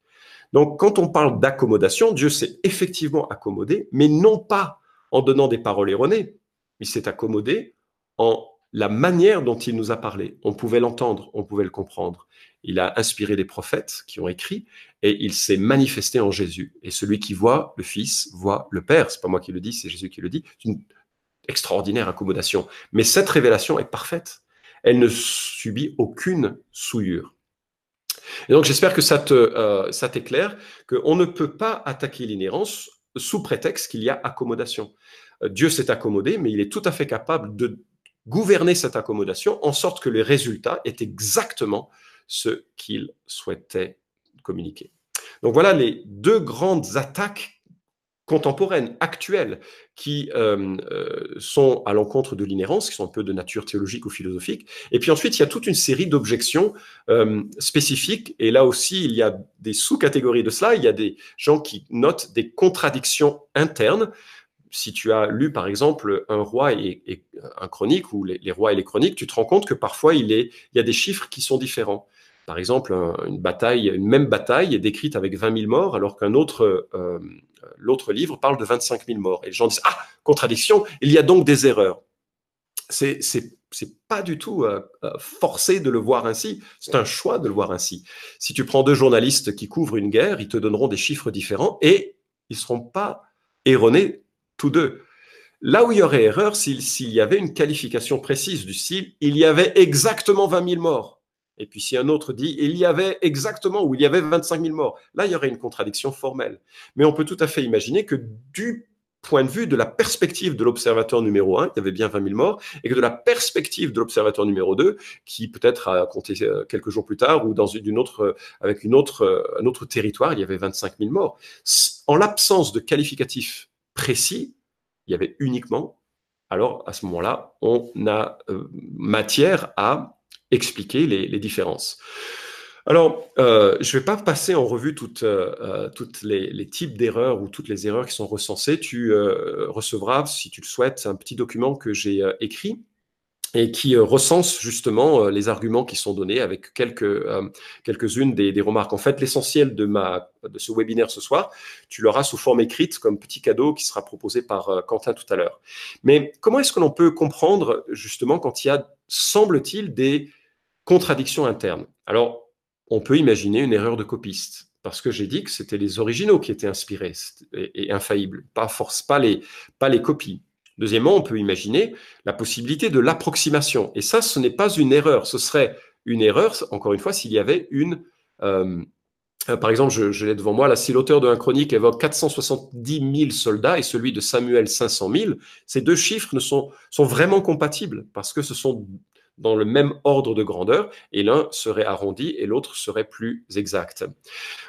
Donc, quand on parle d'accommodation, Dieu s'est effectivement accommodé, mais non pas en donnant des paroles erronées. Il s'est accommodé en la manière dont il nous a parlé. On pouvait l'entendre, on pouvait le comprendre. Il a inspiré des prophètes qui ont écrit et il s'est manifesté en Jésus. Et celui qui voit le Fils voit le Père. C'est pas moi qui le dis, c'est Jésus qui le dit. C'est une extraordinaire accommodation. Mais cette révélation est parfaite. Elle ne subit aucune souillure. Et donc j'espère que ça te, euh, ça t'éclaire qu'on ne peut pas attaquer l'inhérence sous prétexte qu'il y a accommodation. Euh, Dieu s'est accommodé, mais il est tout à fait capable de gouverner cette accommodation en sorte que le résultat est exactement ce qu'il souhaitait communiquer. Donc voilà les deux grandes attaques contemporaines, actuelles, qui euh, euh, sont à l'encontre de l'inhérence, qui sont un peu de nature théologique ou philosophique. Et puis ensuite, il y a toute une série d'objections euh, spécifiques. Et là aussi, il y a des sous-catégories de cela. Il y a des gens qui notent des contradictions internes si tu as lu par exemple un roi et, un chronique ou les, rois et les chroniques, tu te rends compte que parfois il, y a des chiffres qui sont différents. Par exemple, une bataille, une même bataille est décrite avec 20 000 morts, alors qu'un autre, euh, livre parle de 25 000 morts. Et les gens disent ah contradiction, il y a donc des erreurs. C'est c'est pas du tout euh, euh, forcé de le voir ainsi, c'est un choix de le voir ainsi. Si tu prends deux journalistes qui couvrent une guerre, ils te donneront des chiffres différents et ils seront pas erronés tous deux. Là où il y aurait erreur, s'il y avait une qualification précise du style, il y avait exactement 20 000 morts. Et puis si un autre dit, il y avait exactement, ou il y avait 25 000 morts, là, il y aurait une contradiction formelle. Mais on peut tout à fait imaginer que du point de vue de la perspective de l'observateur numéro 1, il y avait bien 20 000 morts, et que de la perspective de l'observateur numéro 2, qui peut-être a compté euh, quelques jours plus tard, ou dans une autre, euh, avec euh, un autre territoire, il y avait 25 000 morts. En l'absence de qualificatif précis, il y avait uniquement, alors à ce moment-là, on a euh, matière à expliquer les, différences. Alors, euh, je ne vais pas passer en revue toutes, euh, toutes les, types d'erreurs ou toutes les erreurs qui sont recensées. Tu recevras, si tu le souhaites, un petit document que j'ai écrit et qui euh, recense justement euh, les arguments qui sont donnés avec quelques, euh, quelques-unes des, remarques. En fait, l'essentiel de, de ce webinaire ce soir, tu l'auras sous forme écrite comme petit cadeau qui sera proposé par Quentin tout à l'heure. Mais comment est-ce que l'on peut comprendre justement quand il y a, semble-t-il, des contradictions internes? Alors, on peut imaginer une erreur de copiste parce que j'ai dit que c'était les originaux qui étaient inspirés et, infaillibles, pas force, pas les, pas les copies. Deuxièmement, on peut imaginer la possibilité de l'approximation. Et ça, ce n'est pas une erreur. Ce serait une erreur, encore une fois, s'il y avait une... Euh, euh, par exemple, je, l'ai devant moi, là, si l'auteur de un chronique évoque 470 000 soldats et celui de Samuel 500 000, ces deux chiffres ne sont, sont vraiment compatibles parce que ce sont dans le même ordre de grandeur, et l'un serait arrondi et l'autre serait plus exact.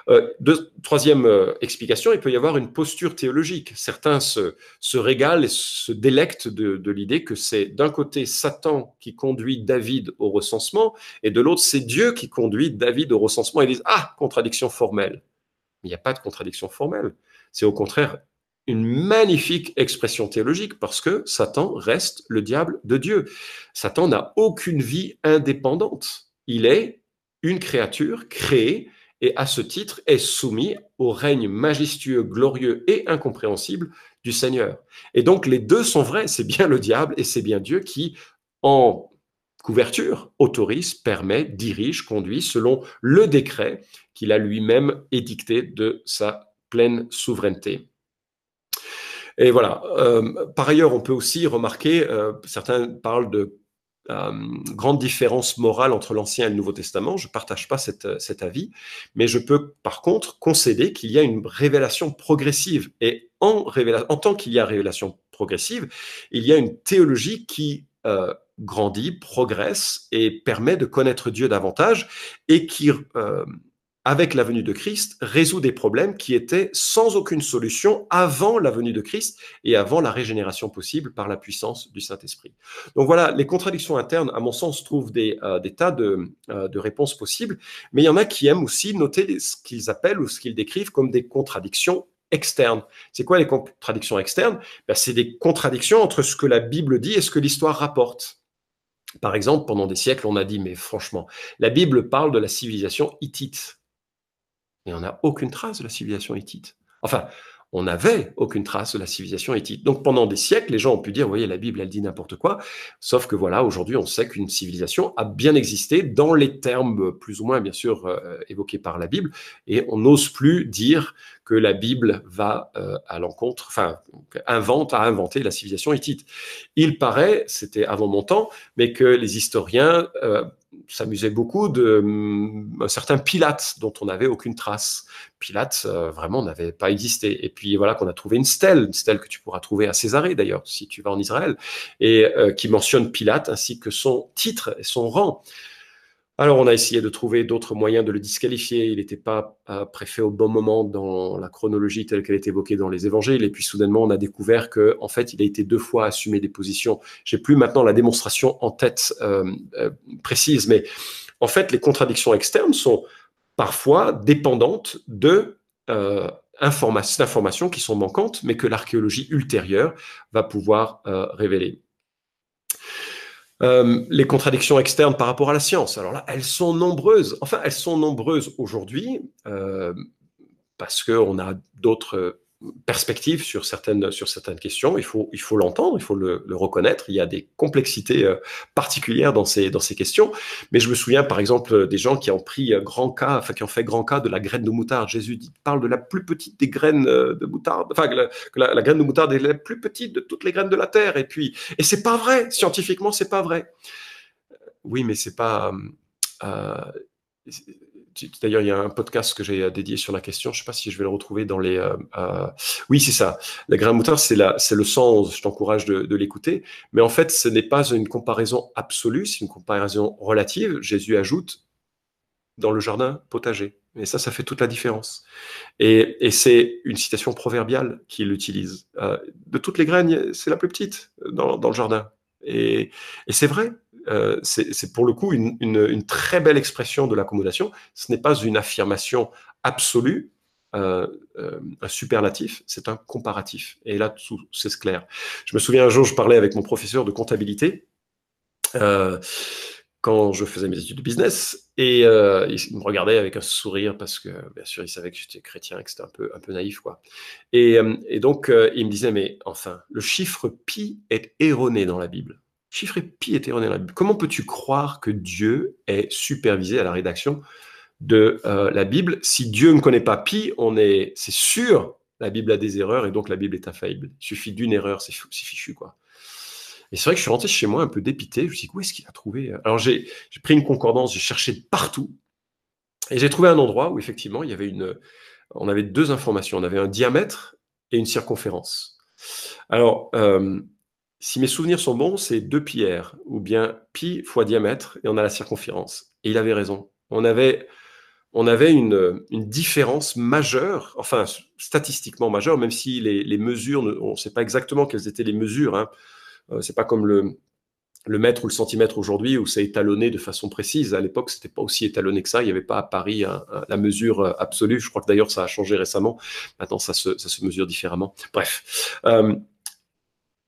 Euh, troisième euh, explication, il peut y avoir une posture théologique. Certains se, régalent et se délectent de, l'idée que c'est d'un côté Satan qui conduit David au recensement, et de l'autre c'est Dieu qui conduit David au recensement, ils disent, ah, contradiction formelle. Il n'y a pas de contradiction formelle. C'est au contraire une magnifique expression théologique parce que Satan reste le diable de Dieu. Satan n'a aucune vie indépendante. Il est une créature créée et à ce titre est soumis au règne majestueux, glorieux et incompréhensible du Seigneur. Et donc les deux sont vrais, c'est bien le diable et c'est bien Dieu qui, en couverture, autorise, permet, dirige, conduit selon le décret qu'il a lui-même édicté de sa pleine souveraineté. Et voilà. Euh, par ailleurs, on peut aussi remarquer, euh, certains parlent de euh, grande différence morale entre l'Ancien et le Nouveau Testament. Je ne partage pas cette, cet avis, mais je peux par contre concéder qu'il y a une révélation progressive. Et en, en tant qu'il y a révélation progressive, il y a une théologie qui euh, grandit, progresse et permet de connaître Dieu davantage et qui avec la venue de Christ, résout des problèmes qui étaient sans aucune solution avant la venue de Christ et avant la régénération possible par la puissance du Saint-Esprit. Donc voilà, les contradictions internes, à mon sens, trouvent des, euh, tas de, euh, de, réponses possibles, mais il y en a qui aiment aussi noter ce qu'ils appellent ou ce qu'ils décrivent comme des contradictions externes. C'est quoi les contradictions externes? Ben, C'est des contradictions entre ce que la Bible dit et ce que l'histoire rapporte. Par exemple, pendant des siècles, on a dit, mais franchement, la Bible parle de la civilisation hittite. Et on n'a aucune trace de la civilisation hittite. Enfin, on n'avait aucune trace de la civilisation hittite. Donc pendant des siècles, les gens ont pu dire, vous voyez, la Bible, elle dit n'importe quoi. Sauf que voilà, aujourd'hui, on sait qu'une civilisation a bien existé dans les termes plus ou moins, bien sûr, euh, évoqués par la Bible. Et on n'ose plus dire que la Bible va euh, à l'encontre, enfin, invente, a inventé la civilisation hittite. Il paraît, c'était avant mon temps, mais que les historiens euh, s'amusait beaucoup de hum, un certain Pilate dont on n'avait aucune trace. Pilate euh, vraiment n'avait pas existé. Et puis voilà qu'on a trouvé une stèle, une stèle que tu pourras trouver à Césarée d'ailleurs si tu vas en Israël, et euh, qui mentionne Pilate ainsi que son titre et son rang. Alors, on a essayé de trouver d'autres moyens de le disqualifier. Il n'était pas euh, préfet au bon moment dans la chronologie telle qu'elle est évoquée dans les évangiles. Et puis, soudainement, on a découvert que, en fait, il a été deux fois assumé des positions. J'ai plus maintenant la démonstration en tête euh, euh, précise, mais en fait, les contradictions externes sont parfois dépendantes de informations qui sont manquantes, mais que l'archéologie ultérieure va pouvoir révéler. Euh, les contradictions externes par rapport à la science. Alors là, elles sont nombreuses. Enfin, elles sont nombreuses aujourd'hui euh, parce qu'on a d'autres perspective sur certaines, sur certaines questions. Il faut, il faut l'entendre, il faut le, reconnaître. Il y a des complexités euh, particulières dans ces, dans ces questions. Mais je me souviens, par exemple, des gens qui ont pris grand cas, enfin, qui ont fait grand cas de la graine de moutarde. Jésus dit, parle de la plus petite des graines euh, de moutarde. Enfin, que la, graine de moutarde est la plus petite de toutes les graines de la terre. Et puis, et c'est pas vrai. Scientifiquement, c'est pas vrai. Oui, mais c'est pas, euh, D'ailleurs, il y a un podcast que j'ai dédié sur la question. Je ne sais pas si je vais le retrouver dans les. Euh, euh, oui, c'est ça. La grain moutarde, c'est c'est le sens. Je t'encourage de, l'écouter. Mais en fait, ce n'est pas une comparaison absolue, c'est une comparaison relative. Jésus ajoute dans le jardin potager. Et ça, ça fait toute la différence. Et, c'est une citation proverbiale qu'il utilise. Euh, de toutes les graines, c'est la plus petite dans, le jardin. Et c'est vrai. Euh, c'est pour le coup une, très belle expression de l'accommodation. Ce n'est pas une affirmation absolue, euh, euh, un superlatif, c'est un comparatif. Et là, c'est clair. Je me souviens un jour, je parlais avec mon professeur de comptabilité quand je faisais mes études de business, et il me regardait avec un sourire parce que, bien sûr, il savait que j'étais chrétien et que c'était un peu, un peu naïf, quoi. Et, et donc, il me disait, mais enfin, le chiffre pi est erroné dans la Bible. Chiffre pi est erroné dans la Bible. Comment peux-tu croire que Dieu est supervisé à la rédaction de euh, la Bible? Si Dieu ne connaît pas pi, on est, c'est sûr, la Bible a des erreurs et donc la Bible est infaillible. Il suffit d'une erreur, c'est fichu, quoi. Et c'est vrai que je suis rentré chez moi un peu dépité. Je me suis dit, où est-ce qu'il a trouvé euh? Alors j'ai pris une concordance, j'ai cherché partout. Et j'ai trouvé un endroit où effectivement, il y avait une, on avait deux informations. On avait un diamètre et une circonférence. Alors, euh, si mes souvenirs sont bons, c'est 2 pi r, ou bien pi fois diamètre, et on a la circonférence. Et il avait raison. On avait, on avait une, différence majeure, enfin statistiquement majeure, même si les, mesures, on ne sait pas exactement quelles étaient les mesures. Hein. Euh, c'est pas comme le, le mètre ou le centimètre aujourd'hui où c'est étalonné de façon précise. À l'époque, c'était pas aussi étalonné que ça. Il n'y avait pas à Paris la mesure euh, absolue. Je crois que d'ailleurs ça a changé récemment. Maintenant, ça se, ça se mesure différemment. Bref. Euh,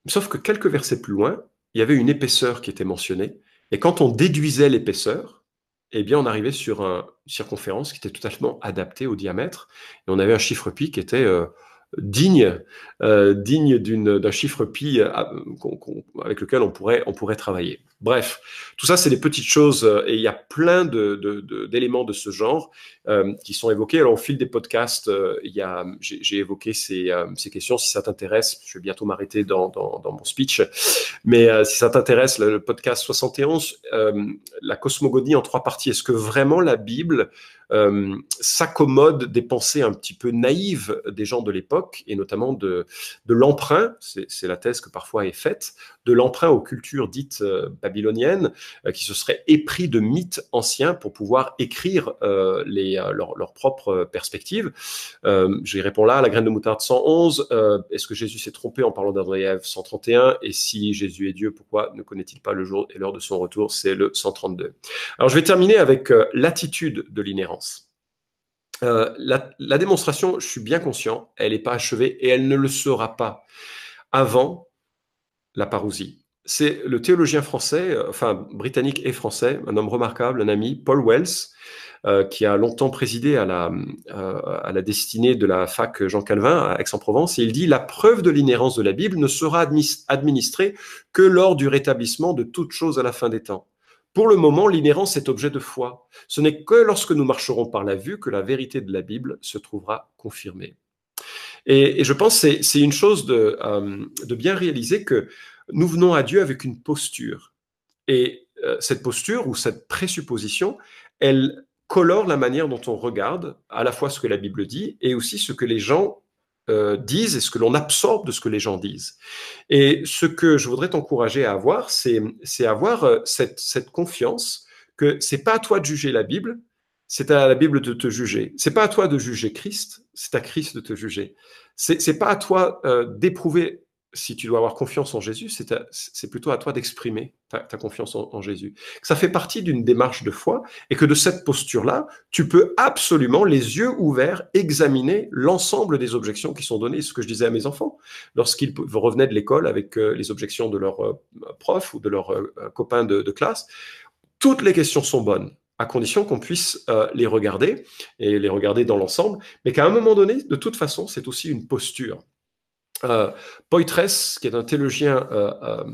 Sauf que quelques versets plus loin, il y avait une épaisseur qui était mentionnée. Et quand on déduisait l'épaisseur, eh bien, on arrivait sur une circonférence qui était totalement adaptée au diamètre. Et on avait un chiffre pi qui était euh, digne, euh, d'un chiffre pi euh, avec lequel on pourrait, on pourrait travailler. Bref, tout ça, c'est des petites choses euh, et il y a plein d'éléments de, de, ce genre qui sont évoqués. Alors, au fil des podcasts, j'ai évoqué ces, ces, questions. Si ça t'intéresse, je vais bientôt m'arrêter dans, dans, mon speech, mais si ça t'intéresse, le, le, podcast 71, la cosmogonie en trois parties. Est-ce que vraiment la Bible euh, s'accommode des pensées un petit peu naïves des gens de l'époque, et notamment de, de l'emprunt, c'est la thèse que parfois est faite, de l'emprunt aux cultures dites euh, babyloniennes, euh, qui se seraient épris de mythes anciens pour pouvoir écrire les, leurs propres perspectives. J'y réponds là, la graine de moutarde 111, est-ce que Jésus s'est trompé en parlant d'Adam et Ève 131 Et si Jésus est Dieu, pourquoi ne connaît-il pas le jour et l'heure de son retour? C'est le 132. Alors je vais terminer avec l'attitude de l'inhérence. Euh, la, démonstration, je suis bien conscient, elle n'est pas achevée et elle ne le sera pas avant la parousie. C'est le théologien français, euh, enfin britannique et français, un homme remarquable, un ami, Paul Wells, euh, qui a longtemps présidé à la, à la destinée de la fac Jean Calvin à Aix-en-Provence, et il dit La preuve de l'inhérence de la Bible ne sera administrée que lors du rétablissement de toute chose à la fin des temps. Pour le moment, l'inhérence est objet de foi. Ce n'est que lorsque nous marcherons par la vue que la vérité de la Bible se trouvera confirmée. Et, je pense que c'est une chose euh, de, bien réaliser que nous venons à Dieu avec une posture. Et euh, cette posture ou cette présupposition, elle colore la manière dont on regarde à la fois ce que la Bible dit et aussi ce que les gens euh, disent et ce que l'on absorbe de ce que les gens disent. Et ce que je voudrais t'encourager à avoir, c'est avoir cette, cette confiance que c'est pas à toi de juger la Bible, c'est à la Bible de te juger. C'est pas à toi de juger Christ, c'est à Christ de te juger. C'est pas à toi euh, d'éprouver si tu dois avoir confiance en Jésus, c'est plutôt à toi d'exprimer ta, confiance en, Jésus. Ça fait partie d'une démarche de foi et que de cette posture-là, tu peux absolument, les yeux ouverts, examiner l'ensemble des objections qui sont données. Ce que je disais à mes enfants, lorsqu'ils revenaient de l'école avec euh, les objections de leurs euh, profs ou de leurs euh, copains de, classe, toutes les questions sont bonnes à condition qu'on puisse les regarder et les regarder dans l'ensemble, mais qu'à un moment donné, de toute façon, c'est aussi une posture. Euh, Poitres, qui est un théologien euh, euh,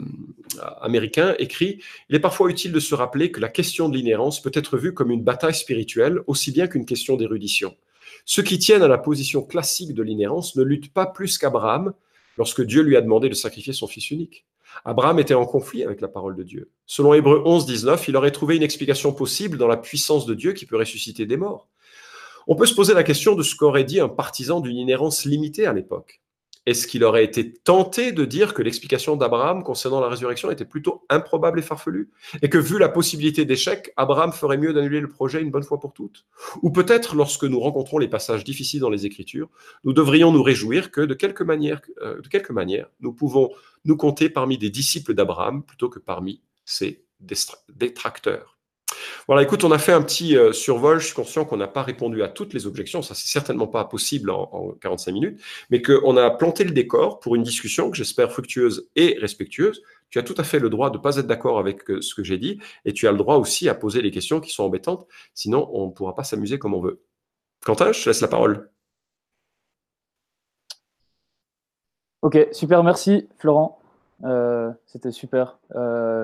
américain, écrit Il est parfois utile de se rappeler que la question de l'inhérence peut être vue comme une bataille spirituelle aussi bien qu'une question d'érudition. Ceux qui tiennent à la position classique de l'inhérence ne luttent pas plus qu'Abraham lorsque Dieu lui a demandé de sacrifier son fils unique. Abraham était en conflit avec la parole de Dieu. Selon Hébreu 11, 19, il aurait trouvé une explication possible dans la puissance de Dieu qui peut ressusciter des morts. On peut se poser la question de ce qu'aurait dit un partisan d'une inhérence limitée à l'époque. Est-ce qu'il aurait été tenté de dire que l'explication d'Abraham concernant la résurrection était plutôt improbable et farfelue Et que vu la possibilité d'échec, Abraham ferait mieux d'annuler le projet une bonne fois pour toutes? Ou peut-être, lorsque nous rencontrons les passages difficiles dans les Écritures, nous devrions nous réjouir que de quelque manière, euh, de quelque manière nous pouvons nous compter parmi des disciples d'Abraham plutôt que parmi ses détracteurs. Voilà, écoute, on a fait un petit euh, survol. Je suis conscient qu'on n'a pas répondu à toutes les objections. Ça, c'est certainement pas possible en, 45 minutes, mais qu'on a planté le décor pour une discussion que j'espère fructueuse et respectueuse. Tu as tout à fait le droit de ne pas être d'accord avec euh, ce que j'ai dit et tu as le droit aussi à poser les questions qui sont embêtantes. Sinon, on ne pourra pas s'amuser comme on veut. Quentin, je te laisse la parole. Ok, super, merci Florent. Euh, c'était super.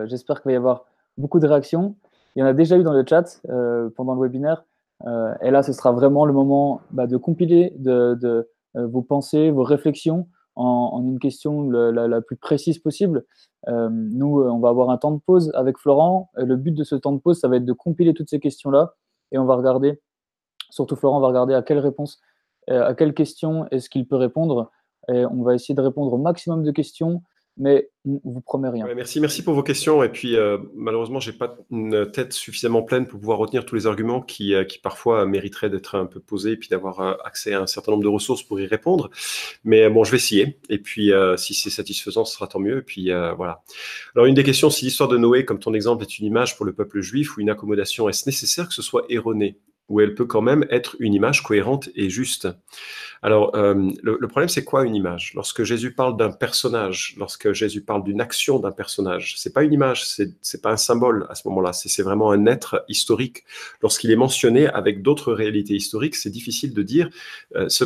J'espère qu'il va y avoir beaucoup de réactions. Il y en a déjà eu dans le chat euh, pendant le webinaire. Euh, et là, ce sera vraiment le moment bah, de compiler euh, vos pensées, vos réflexions en, une question la, plus précise possible. nous, on va avoir un temps de pause avec Florent. Le but de ce temps de pause, ça va être de compiler toutes ces questions-là. Et on va regarder, surtout Florent, on va regarder à quelle réponse, à quelle question est-ce qu'il peut répondre. Et on va essayer de répondre au maximum de questions mais on vous promet rien. merci, pour vos questions. Et puis, euh, malheureusement, j'ai pas une tête suffisamment pleine pour pouvoir retenir tous les arguments qui, euh, qui parfois mériteraient d'être un peu posés et puis d'avoir euh, accès à un certain nombre de ressources pour y répondre. Mais bon, je vais essayer. Et puis, si c'est satisfaisant, ce sera tant mieux. Et puis, voilà. Alors, une des questions, si l'histoire de Noé, comme ton exemple, est une image pour le peuple juif ou une accommodation, est-ce nécessaire que ce soit erroné? Ou elle peut quand même être une image cohérente et juste. Alors, euh, le, problème, c'est quoi une image? Lorsque Jésus parle d'un personnage, lorsque Jésus parle d'une action d'un personnage, c'est pas une image, c'est pas un symbole à ce moment-là, c'est vraiment un être historique. Lorsqu'il est mentionné avec d'autres réalités historiques, c'est difficile de dire euh, ce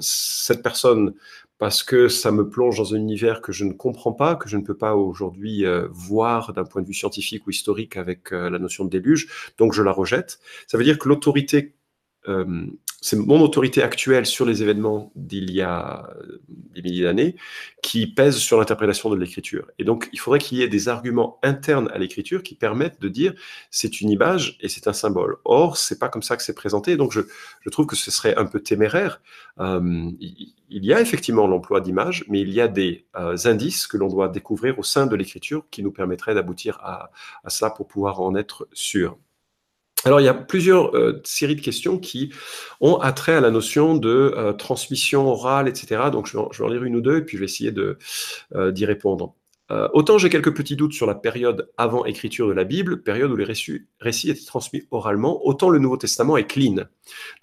cette personne parce que ça me plonge dans un univers que je ne comprends pas, que je ne peux pas aujourd'hui euh, voir d'un point de vue scientifique ou historique avec euh, la notion de déluge, donc je la rejette. Ça veut dire que l'autorité c'est mon autorité actuelle sur les événements d'il y a euh, des milliers d'années qui pèse sur l'interprétation de l'écriture. Et donc, il faudrait qu'il y ait des arguments internes à l'écriture qui permettent de dire c'est une image et c'est un symbole. Or, c'est pas comme ça que c'est présenté. Donc, je, trouve que ce serait un peu téméraire. Euh, il y a effectivement l'emploi d'images, mais il y a des euh, indices que l'on doit découvrir au sein de l'écriture qui nous permettraient d'aboutir à, à cela pour pouvoir en être sûr. Alors, il y a plusieurs euh, séries de questions qui ont attrait à la notion de euh, transmission orale, etc. Donc, je vais, en, lire une ou deux et puis je vais essayer euh, d'y répondre. autant j'ai quelques petits doutes sur la période avant écriture de la Bible, période où les récits, étaient transmis oralement, autant le Nouveau Testament est clean.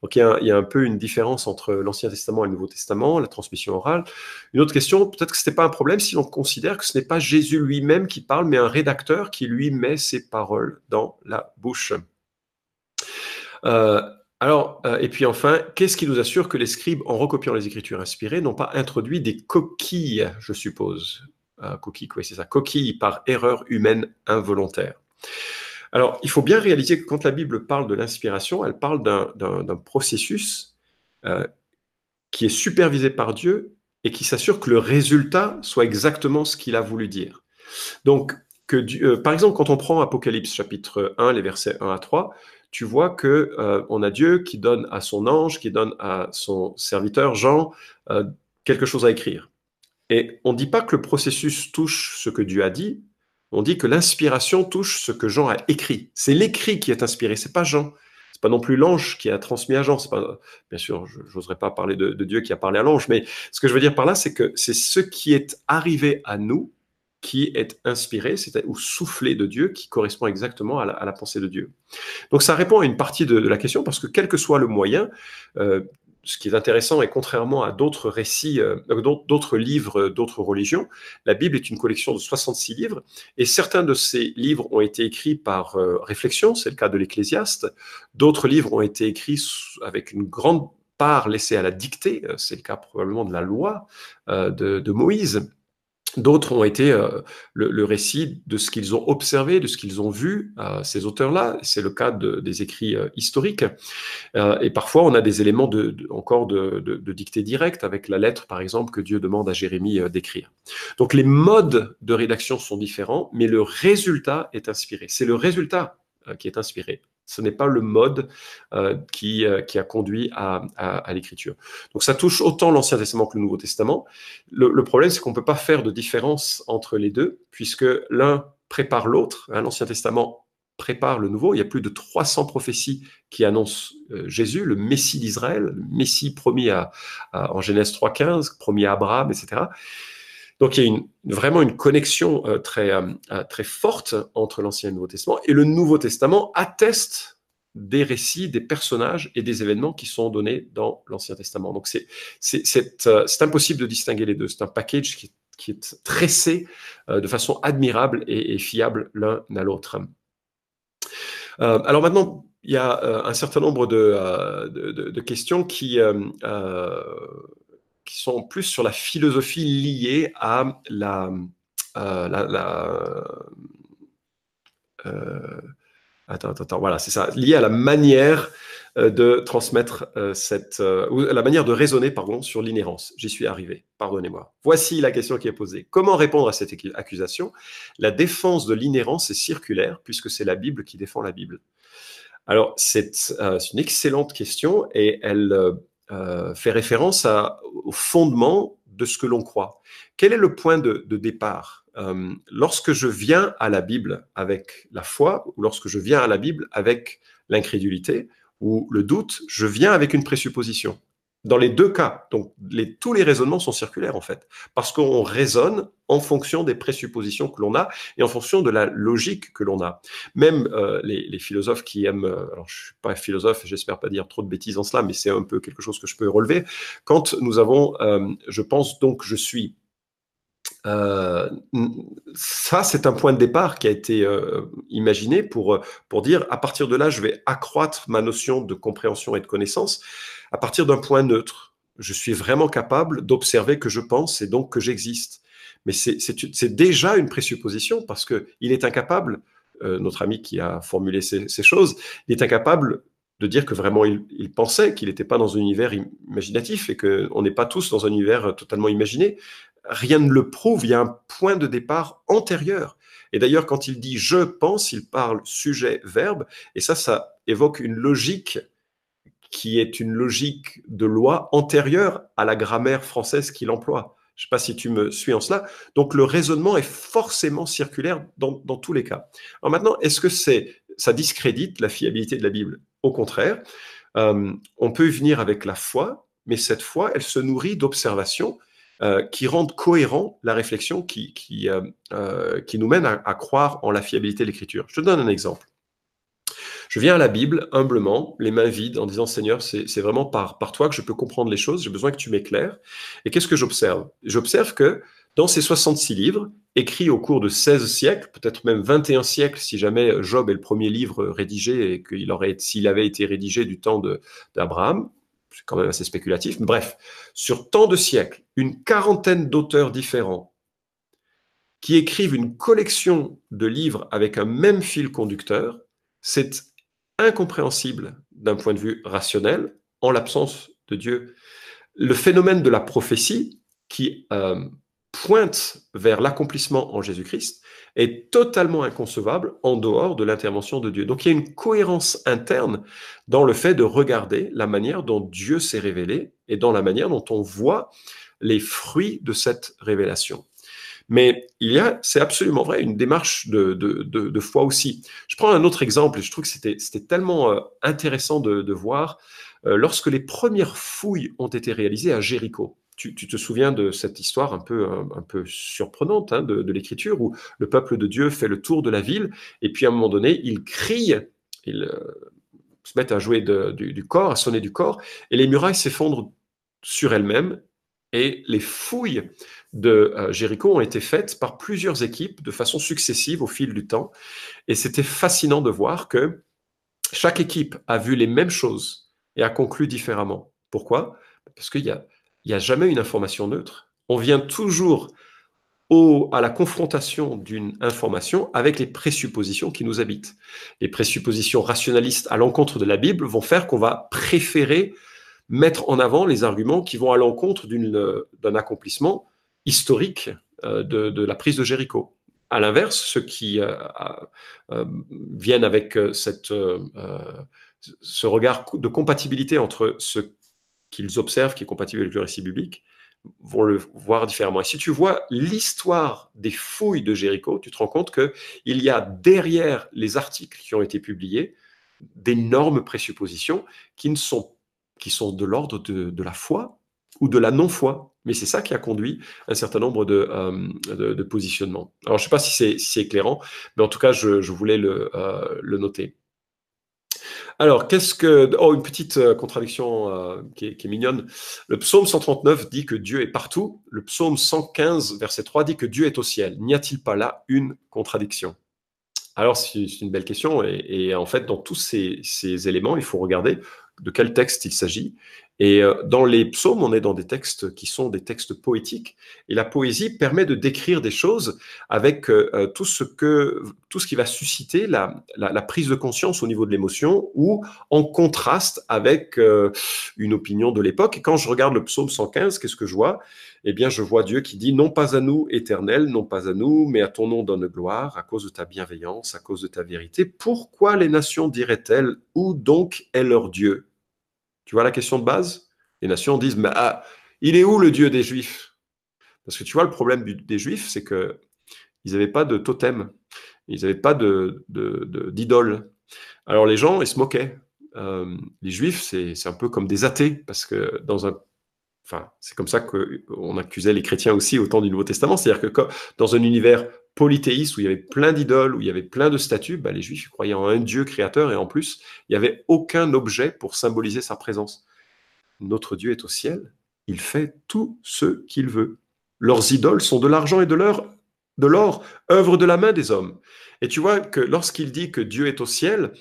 Donc, il y a, il y a un peu une différence entre l'Ancien Testament et le Nouveau Testament, la transmission orale. Une autre question, peut-être que ce n'était pas un problème si l'on considère que ce n'est pas Jésus lui-même qui parle, mais un rédacteur qui lui met ses paroles dans la bouche. Euh, alors, euh, et puis enfin, qu'est-ce qui nous assure que les scribes, en recopiant les écritures inspirées, n'ont pas introduit des coquilles, je suppose euh, Coquilles, oui, c'est ça, coquilles par erreur humaine involontaire. Alors, il faut bien réaliser que quand la Bible parle de l'inspiration, elle parle d'un processus qui est supervisé par Dieu et qui s'assure que le résultat soit exactement ce qu'il a voulu dire. Donc, que par exemple, quand on prend Apocalypse chapitre 1, les versets 1 à 3, tu vois que euh, on a Dieu qui donne à son ange, qui donne à son serviteur Jean euh, quelque chose à écrire. Et on ne dit pas que le processus touche ce que Dieu a dit, on dit que l'inspiration touche ce que Jean a écrit. C'est l'écrit qui est inspiré, c'est pas Jean. C'est pas non plus l'ange qui a transmis à Jean. Pas, bien sûr, je n'oserais pas parler de, de Dieu qui a parlé à l'ange, mais ce que je veux dire par là, c'est que c'est ce qui est arrivé à nous qui est inspiré, c'est ou soufflé de Dieu, qui correspond exactement à la, pensée de Dieu. Donc ça répond à une partie de, la question, parce que quel que soit le moyen, euh, ce qui est intéressant, et contrairement à d'autres récits, euh, d'autres livres, d'autres religions, la Bible est une collection de 66 livres, et certains de ces livres ont été écrits par euh, réflexion, c'est le cas de l'Ecclésiaste, d'autres livres ont été écrits avec une grande part laissée à la dictée, c'est le cas probablement de la loi de Moïse. D'autres ont été euh, le, récit de ce qu'ils ont observé, de ce qu'ils ont vu, euh, ces auteurs-là. C'est le cas des écrits euh, historiques. et parfois, on a des éléments encore de, dictée directe, avec la lettre, par exemple, que Dieu demande à Jérémie d'écrire. Donc, les modes de rédaction sont différents, mais le résultat est inspiré. C'est le résultat qui est inspiré. Ce n'est pas le mode euh, qui, euh, qui, a conduit à, l'écriture. Donc ça touche autant l'Ancien Testament que le Nouveau Testament. Le, problème, c'est qu'on ne peut pas faire de différence entre les deux, puisque l'un prépare l'autre. Hein, L'Ancien Testament prépare le Nouveau. Il y a plus de 300 prophéties qui annoncent euh, Jésus, le Messie d'Israël, le Messie promis à, en Genèse 3.15, promis à Abraham, etc. Donc il y a vraiment une connexion euh, très, euh, euh, très forte entre l'Ancien et le Nouveau Testament. Et le Nouveau Testament atteste des récits, des personnages et des événements qui sont donnés dans l'Ancien Testament. Donc c'est impossible de distinguer les deux. C'est un package qui, est tressé de façon admirable et, fiable l'un à l'autre. alors maintenant, il y a un certain nombre de, de questions qui qui sont plus sur la philosophie liée à la, euh, euh, attends, attends, voilà, c'est ça, lié à la manière euh, de transmettre cette, la manière de raisonner, pardon, sur l'inhérence. J'y suis arrivé, pardonnez-moi. Voici la question qui est posée. Comment répondre à cette accusation? La défense de l'inhérence est circulaire, puisque c'est la Bible qui défend la Bible. Alors, c'est une excellente question et elle fait référence au fondement de ce que l'on croit. Quel est le point de, départ? Euh, Lorsque je viens à la Bible avec la foi, ou lorsque je viens à la Bible avec l'incrédulité ou le doute, je viens avec une présupposition. Dans les deux cas, donc tous les raisonnements sont circulaires en fait, parce qu'on raisonne en fonction des présuppositions que l'on a et en fonction de la logique que l'on a. Même euh, les, philosophes qui aiment, euh, alors je suis pas philosophe, j'espère pas dire trop de bêtises en cela, mais c'est un peu quelque chose que je peux relever. Quand nous avons, euh, je pense donc je suis, ça, c'est un point de départ qui a été imaginé pour, pour dire, à partir de là, je vais accroître ma notion de compréhension et de connaissance à partir d'un point neutre. Je suis vraiment capable d'observer que je pense et donc que j'existe. Mais c'est déjà une présupposition parce qu'il est incapable, euh, notre ami qui a formulé ces, choses, il est incapable de dire que vraiment il, pensait qu'il n'était pas dans un univers imaginatif et qu'on n'est pas tous dans un univers totalement imaginé. Rien ne le prouve, il y a un point de départ antérieur. Et d'ailleurs, quand il dit je pense, il parle sujet, verbe, et ça, ça évoque une logique qui est une logique de loi antérieure à la grammaire française qu'il emploie. Je ne sais pas si tu me suis en cela. Donc le raisonnement est forcément circulaire dans, tous les cas. Alors maintenant, est-ce que ça discrédite la fiabilité de la Bible? Au contraire, euh, on peut y venir avec la foi, mais cette foi, elle se nourrit d'observations euh, qui rendent cohérent la réflexion qui, qui, euh, qui nous mène à, à, croire en la fiabilité de l'Écriture. Je te donne un exemple. Je viens à la Bible humblement, les mains vides, en disant Seigneur, c'est vraiment par, par toi que je peux comprendre les choses, j'ai besoin que tu m'éclaires. Et qu'est-ce que j'observe? J'observe que dans ces 66 livres, écrits au cours de 16 siècles, peut-être même 21 siècles, si jamais Job est le premier livre rédigé et qu'il aurait, s'il avait été rédigé du temps d'Abraham, c'est quand même assez spéculatif, bref, sur tant de siècles, une quarantaine d'auteurs différents qui écrivent une collection de livres avec un même fil conducteur, c'est incompréhensible d'un point de vue rationnel en l'absence de Dieu. Le phénomène de la prophétie qui euh, pointe vers l'accomplissement en Jésus-Christ est totalement inconcevable en dehors de l'intervention de Dieu. Donc il y a une cohérence interne dans le fait de regarder la manière dont Dieu s'est révélé et dans la manière dont on voit les fruits de cette révélation. Mais il y a, c'est absolument vrai, une démarche de, de, de, foi aussi. Je prends un autre exemple et je trouve que c'était, c'était tellement euh, intéressant de, voir euh, lorsque les premières fouilles ont été réalisées à Jéricho. Tu, te souviens de cette histoire un peu, un, peu surprenante hein, de, l'écriture où le peuple de Dieu fait le tour de la ville et puis à un moment donné, ils crient, ils euh, se mettent à jouer du, du corps, à sonner du corps et les murailles s'effondrent sur elles-mêmes et les fouilles de euh, Jéricho ont été faites par plusieurs équipes de façon successive au fil du temps. Et c'était fascinant de voir que chaque équipe a vu les mêmes choses et a conclu différemment. Pourquoi? Parce qu'il n'y a, a jamais une information neutre. On vient toujours au, à la confrontation d'une information avec les présuppositions qui nous habitent. Les présuppositions rationalistes à l'encontre de la Bible vont faire qu'on va préférer mettre en avant les arguments qui vont à l'encontre d'un accomplissement historique euh, de, la prise de Jéricho. À l'inverse, ceux qui euh, euh, viennent avec cette, ce regard de compatibilité entre ce qu'ils observent, qui est compatible avec le récit biblique, vont le voir différemment. Et si tu vois l'histoire des fouilles de Jéricho, tu te rends compte qu'il y a derrière les articles qui ont été publiés d'énormes présuppositions qui, ne sont, qui sont de l'ordre de, la foi ou de la non-foi. Mais c'est ça qui a conduit un certain nombre de, euh, positionnements. Alors, je ne sais pas si c'est éclairant, mais en tout cas, je, voulais euh, le, noter. Alors, qu'est-ce que... Oh, une petite euh, contradiction qui, est, qui, est, mignonne. Le psaume 139 dit que Dieu est partout. Le psaume 115, verset 3, dit que Dieu est au ciel. N'y a-t-il pas là une contradiction? Alors, c'est une belle question. Et, en fait, dans tous ces, éléments, il faut regarder de quel texte il s'agit et euh, dans les psaumes, on est dans des textes qui sont des textes poétiques. Et la poésie permet de décrire des choses avec euh, euh, tout, ce que, tout ce qui va susciter la, la, prise de conscience au niveau de l'émotion ou en contraste avec une opinion de l'époque. Et quand je regarde le psaume 115, qu'est-ce que je vois? Eh bien, je vois Dieu qui dit Non pas à nous, éternel, non pas à nous, mais à ton nom donne gloire, à cause de ta bienveillance, à cause de ta vérité. Pourquoi les nations diraient-elles Où donc est leur Dieu? Tu vois la question de base? Les nations disent, mais ah, il est où le Dieu des Juifs? Parce que tu vois, le problème des Juifs, c'est que ils n'avaient pas de totem, ils n'avaient pas de, d'idole. Alors les gens, ils se moquaient. Euh, les Juifs, c'est, un peu comme des athées, parce que dans un Enfin, c'est comme ça qu'on accusait les chrétiens aussi au temps du Nouveau Testament. C'est-à-dire que dans un univers polythéiste où il y avait plein d'idoles, où il y avait plein de statues, bah, les Juifs croyaient en un Dieu créateur et en plus, il n'y avait aucun objet pour symboliser sa présence. Notre Dieu est au ciel, il fait tout ce qu'il veut. Leurs idoles sont de l'argent et de l'or, de l'or, œuvre de la main des hommes. Et tu vois que lorsqu'il dit que Dieu est au ciel,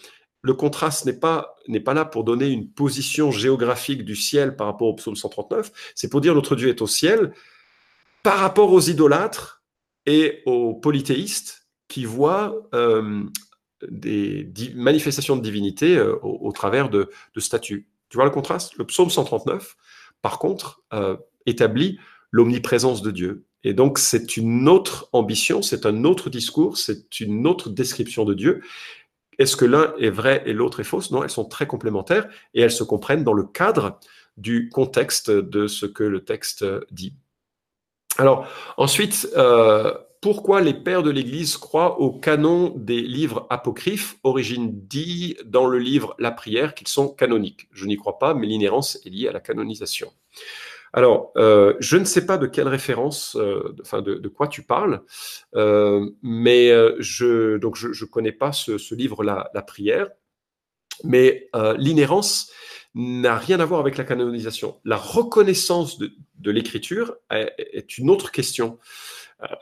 le contraste n'est pas, n'est pas là pour donner une position géographique du ciel par rapport au psaume 139, c'est pour dire notre Dieu est au ciel par rapport aux idolâtres et aux polythéistes qui voient euh, des manifestations de divinité euh, au, travers de, statues. Tu vois le contraste? Le psaume 139, par contre, euh, établit l'omniprésence de Dieu. Et donc, c'est une autre ambition, c'est un autre discours, c'est une autre description de Dieu. Est-ce que l'un est vrai et l'autre est fausse? Non, elles sont très complémentaires et elles se comprennent dans le cadre du contexte de ce que le texte dit. Alors, ensuite, euh, pourquoi les pères de l'Église croient au canon des livres apocryphes Origine dit dans le livre La prière qu'ils sont canoniques? Je n'y crois pas, mais l'inhérence est liée à la canonisation. Alors, euh, je ne sais pas de quelle référence, euh, enfin de, quoi tu parles, mais je donc je, connais pas ce, livre la, la prière, mais l'inhérence n'a rien à voir avec la canonisation. La reconnaissance de, l'écriture est une autre question.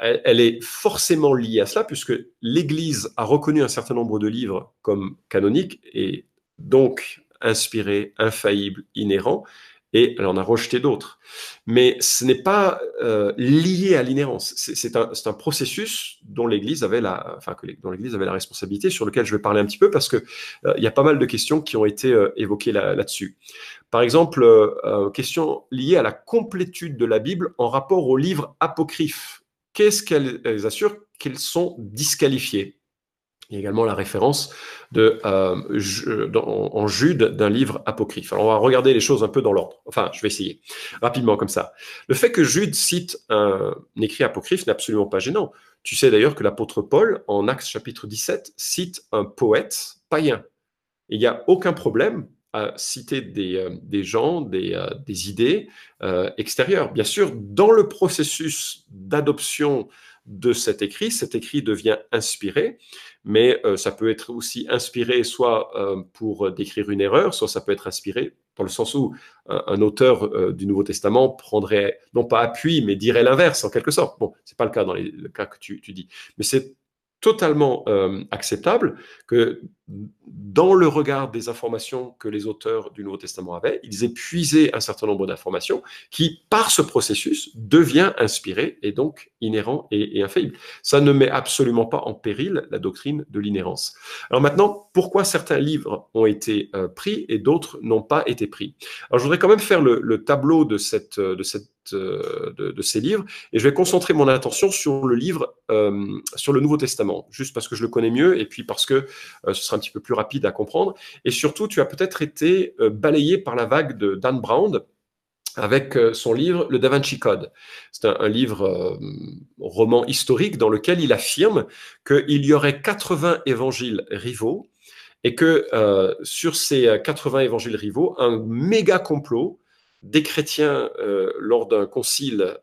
Elle, est forcément liée à cela, puisque l'Église a reconnu un certain nombre de livres comme canoniques et donc inspirés, infaillibles, inhérents, et elle en a rejeté d'autres. Mais ce n'est pas euh, lié à l'inhérence. C'est un, processus dont l'Église avait la, responsabilité, sur lequel je vais parler un petit peu parce que euh, y a pas mal de questions qui ont été euh, évoquées là-dessus. Par exemple, question liée à la complétude de la Bible en rapport aux livres apocryphes. Qu'est-ce qu'elles assurent? Qu'ils sont disqualifiés. Il y a également la référence de, euh, en Jude d'un livre apocryphe. Alors on va regarder les choses un peu dans l'ordre. Enfin, je vais essayer rapidement comme ça. Le fait que Jude cite un, écrit apocryphe n'est absolument pas gênant. Tu sais d'ailleurs que l'apôtre Paul, en Actes chapitre 17, cite un poète païen. Il n'y a aucun problème à citer des, euh, gens, des, euh, des idées euh, extérieures. Bien sûr, dans le processus d'adoption de cet écrit. Cet écrit devient inspiré, mais euh, ça peut être aussi inspiré soit euh, pour décrire une erreur, soit ça peut être inspiré dans le sens où euh, un auteur du Nouveau Testament prendrait, non pas appui, mais dirait l'inverse en quelque sorte. Bon, c'est pas le cas dans les, le cas que tu dis, mais c'est totalement acceptable que dans le regard des informations que les auteurs du Nouveau Testament avaient, ils aient puisé un certain nombre d'informations qui, par ce processus, devient inspiré et donc inhérent et, infaillible. Ça ne met absolument pas en péril la doctrine de l'inhérence. Alors maintenant, pourquoi certains livres ont été euh, pris et d'autres n'ont pas été pris? Alors je voudrais quand même faire le, tableau cette euh, de, ces livres et je vais concentrer mon attention sur le livre euh, sur le Nouveau Testament juste parce que je le connais mieux et puis parce que ce sera un petit peu plus rapide à comprendre. Et surtout, tu as peut-être été euh, balayé par la vague de Dan Brown avec euh, son livre Le Da Vinci Code. C'est un, livre euh, roman historique dans lequel il affirme qu'il y aurait 80 évangiles rivaux et que sur ces 80 évangiles rivaux, un méga complot des chrétiens lors d'un concile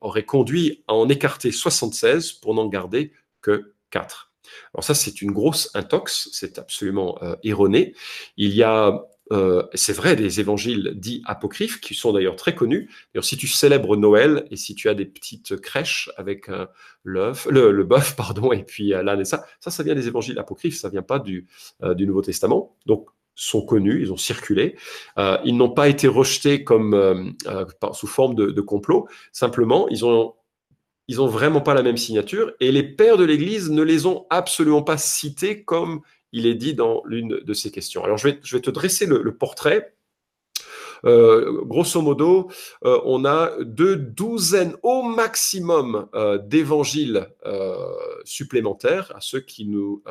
aurait conduit à en écarter 76 pour n'en garder que 4. Alors ça, c'est une grosse intox, c'est absolument euh, erroné. Il y a, euh, c'est vrai, des évangiles dits apocryphes qui sont d'ailleurs très connus. D'ailleurs, si tu célèbres Noël et si tu as des petites crèches avec euh, le, bœuf, [LAUGHS] pardon, et puis l'âne et ça, ça, vient des évangiles apocryphes, ça vient pas du, Nouveau Testament. Donc, sont connus, ils ont circulé. ils n'ont pas été rejetés comme sous forme de complot. Simplement, ils ont ils n'ont vraiment pas la même signature et les pères de l'Église ne les ont absolument pas cités comme il est dit dans l'une de ces questions. Alors je vais, te dresser le, portrait. Euh, grosso modo, euh, on a deux douzaines au maximum euh, d'évangiles supplémentaires à ceux qui nous...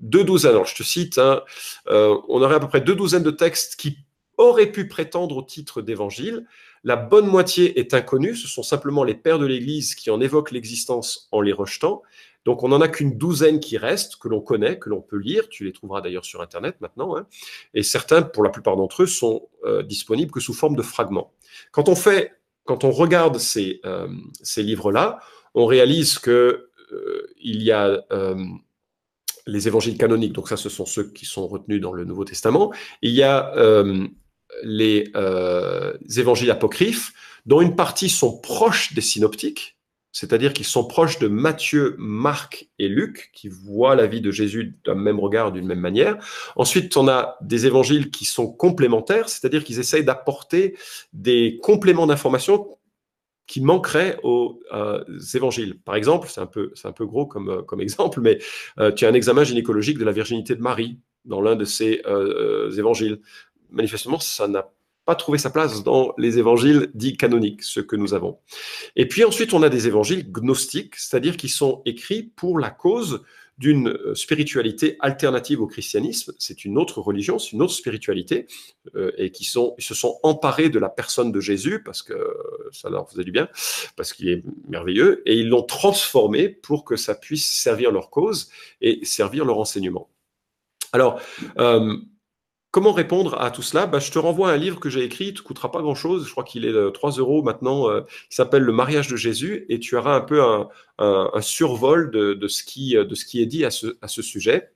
deux douzaines, alors je te cite, hein, on aurait à peu près deux douzaines de textes qui auraient pu prétendre au titre d'évangile, la bonne moitié est inconnue, ce sont simplement les pères de l'Église qui en évoquent l'existence en les rejetant. Donc on n'en a qu'une douzaine qui restent, que l'on connaît, que l'on peut lire. Tu les trouveras d'ailleurs sur Internet maintenant. Hein. Et certains, pour la plupart d'entre eux, sont euh, disponibles que sous forme de fragments. Quand on regarde ces, euh, ces livres-là, on réalise que euh, il y a les évangiles canoniques. Donc ça, ce sont ceux qui sont retenus dans le Nouveau Testament. Il y a les euh, évangiles apocryphes, dont une partie sont proches des synoptiques, c'est-à-dire qu'ils sont proches de Matthieu, Marc et Luc, qui voient la vie de Jésus d'un même regard, d'une même manière. Ensuite, on a des évangiles qui sont complémentaires, c'est-à-dire qu'ils essayent d'apporter des compléments d'information qui manqueraient aux évangiles. Par exemple, c'est un peu, c'est un peu gros comme, comme exemple, mais tu as un examen gynécologique de la virginité de Marie dans l'un de ces évangiles. Manifestement, ça n'a pas trouvé sa place dans les évangiles dits canoniques, ceux que nous avons. Et puis ensuite, on a des évangiles gnostiques, c'est-à-dire qui sont écrits pour la cause d'une euh, spiritualité alternative au christianisme. C'est une autre religion, c'est une autre spiritualité, euh, et qui se sont emparés de la personne de Jésus parce que ça leur faisait du bien, parce qu'il est merveilleux, et ils l'ont transformé pour que ça puisse servir leur cause et servir leur enseignement. Alors, euh, Comment répondre à tout cela? Bah, Je te renvoie un livre que j'ai écrit, il ne te coûtera pas grand-chose, je crois qu'il est de 3 euros maintenant, euh, qui s'appelle Le mariage de Jésus, et tu auras un peu un, survol de, ce qui, de ce qui est dit à ce, sujet.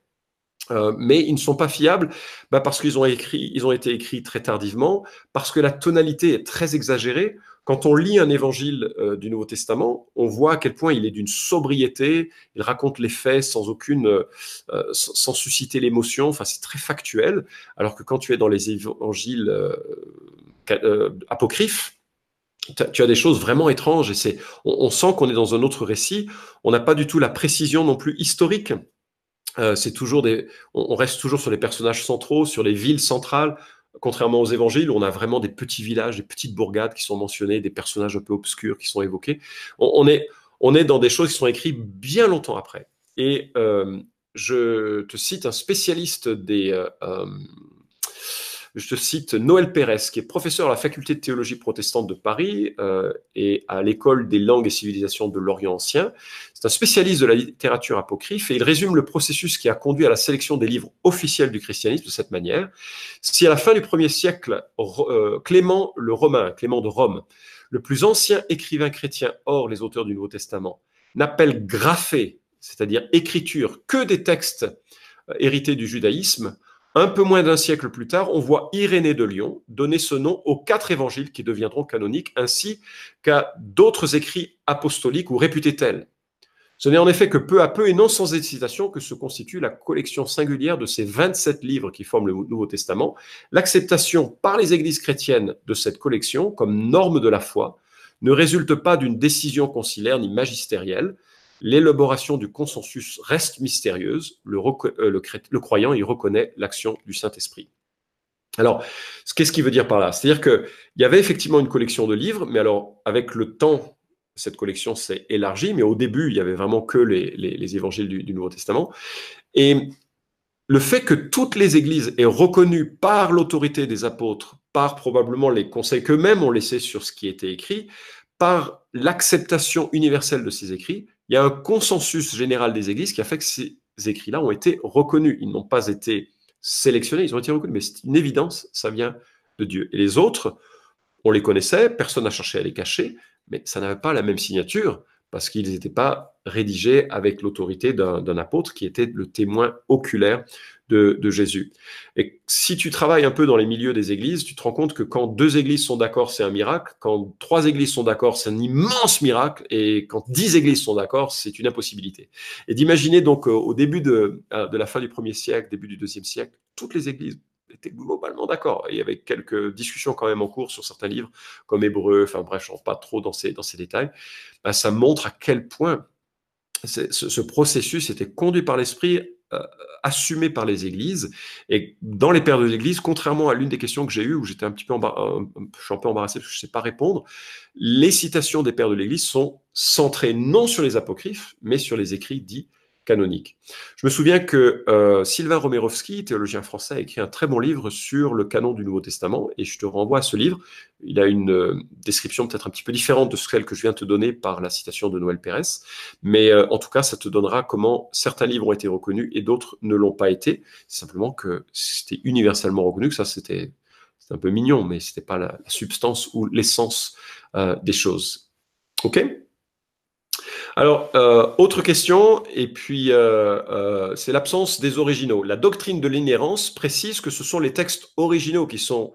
Euh, mais ils ne sont pas fiables bah, parce qu'ils ont été écrits très tardivement, parce que la tonalité est très exagérée. Quand on lit un évangile euh, du Nouveau Testament, on voit à quel point il est d'une sobriété, il raconte les faits sans aucune, euh, sans susciter l'émotion, enfin c'est très factuel, alors que quand tu es dans les évangiles euh, apocryphes, tu as des choses vraiment étranges. Et c'est, on, sent qu'on est dans un autre récit. On n'a pas du tout la précision non plus historique. c'est toujours des, on, reste toujours sur les personnages centraux, sur les villes centrales contrairement aux évangiles, on a vraiment des petits villages, des petites bourgades qui sont mentionnés, des personnages un peu obscurs qui sont évoqués. On, est, on est dans des choses qui sont écrites bien longtemps après. Et euh, je te cite un spécialiste des, euh, euh, je te cite Noël Pérez, qui est professeur à la faculté de théologie protestante de Paris euh, et à l'école des langues et civilisations de l'Orient ancien. C'est un spécialiste de la littérature apocryphe et il résume le processus qui a conduit à la sélection des livres officiels du christianisme de cette manière. Si à la fin du premier siècle, euh, Clément le Romain, Clément de Rome, le plus ancien écrivain chrétien hors les auteurs du Nouveau Testament, n'appelle graphé, c'est-à-dire écriture, que des textes euh, hérités du judaïsme, un peu moins d'un siècle plus tard, on voit Irénée de Lyon donner ce nom aux quatre évangiles qui deviendront canoniques, ainsi qu'à d'autres écrits apostoliques ou réputés tels. Ce n'est en effet que peu à peu et non sans hésitation que se constitue la collection singulière de ces 27 livres qui forment le Nouveau Testament. L'acceptation par les églises chrétiennes de cette collection comme norme de la foi ne résulte pas d'une décision conciliaire ni magistérielle, L'élaboration du consensus reste mystérieuse. Le, euh, croyant y reconnaît l'action du Saint-Esprit. Alors, qu'est-ce qu'il veut dire par là? C'est-à-dire qu'il y avait effectivement une collection de livres, mais alors, avec le temps, cette collection s'est élargie, mais au début, il y avait vraiment que les, évangiles du, Nouveau Testament. Et le fait que toutes les églises aient reconnu par l'autorité des apôtres, par probablement les conseils qu'eux-mêmes ont laissés sur ce qui était écrit, par l'acceptation universelle de ces écrits, il y a un consensus général des églises qui a fait que ces écrits-là ont été reconnus. Ils n'ont pas été sélectionnés, ils ont été reconnus, mais c'est une évidence, ça vient de Dieu. Et les autres, on les connaissait, personne n'a cherché à les cacher, mais ça n'avait pas la même signature parce qu'ils n'étaient pas rédigés avec l'autorité d'un apôtre qui était le témoin oculaire de, Jésus. Et si tu travailles un peu dans les milieux des églises, tu te rends compte que quand deux églises sont d'accord, c'est un miracle. Quand trois églises sont d'accord, c'est un immense miracle. Et quand dix églises sont d'accord, c'est une impossibilité. Et d'imaginer donc euh, au début de, euh, de la fin du premier siècle, début du deuxième siècle, toutes les églises étaient globalement d'accord. Il y avait quelques discussions quand même en cours sur certains livres, comme Hébreu, enfin bref, je ne rentre pas trop dans ces, dans ces détails. Ben, ça montre à quel point ce, ce, processus était conduit par l'Esprit euh, assumé par les églises. Et dans les pères de l'Église, contrairement à l'une des questions que j'ai eues, où j'étais un euh, je suis un peu embarrassé parce que je ne sais pas répondre, les citations des pères de l'Église sont centrées non sur les apocryphes, mais sur les écrits dits canonique. Je me souviens que euh, Sylvain Romerovski, théologien français, a écrit un très bon livre sur le canon du Nouveau Testament, et je te renvoie à ce livre. Il a une euh, description peut-être un petit peu différente de celle que je viens de te donner par la citation de Noël Pérez, mais euh, en tout cas, ça te donnera comment certains livres ont été reconnus et d'autres ne l'ont pas été. Simplement que c'était universellement reconnu, que ça c'était un peu mignon, mais c'était pas la, substance ou l'essence des choses. OK? Alors, euh, autre question, et puis euh, euh, c'est l'absence des originaux. La doctrine de l'inhérence précise que ce sont les textes originaux qui sont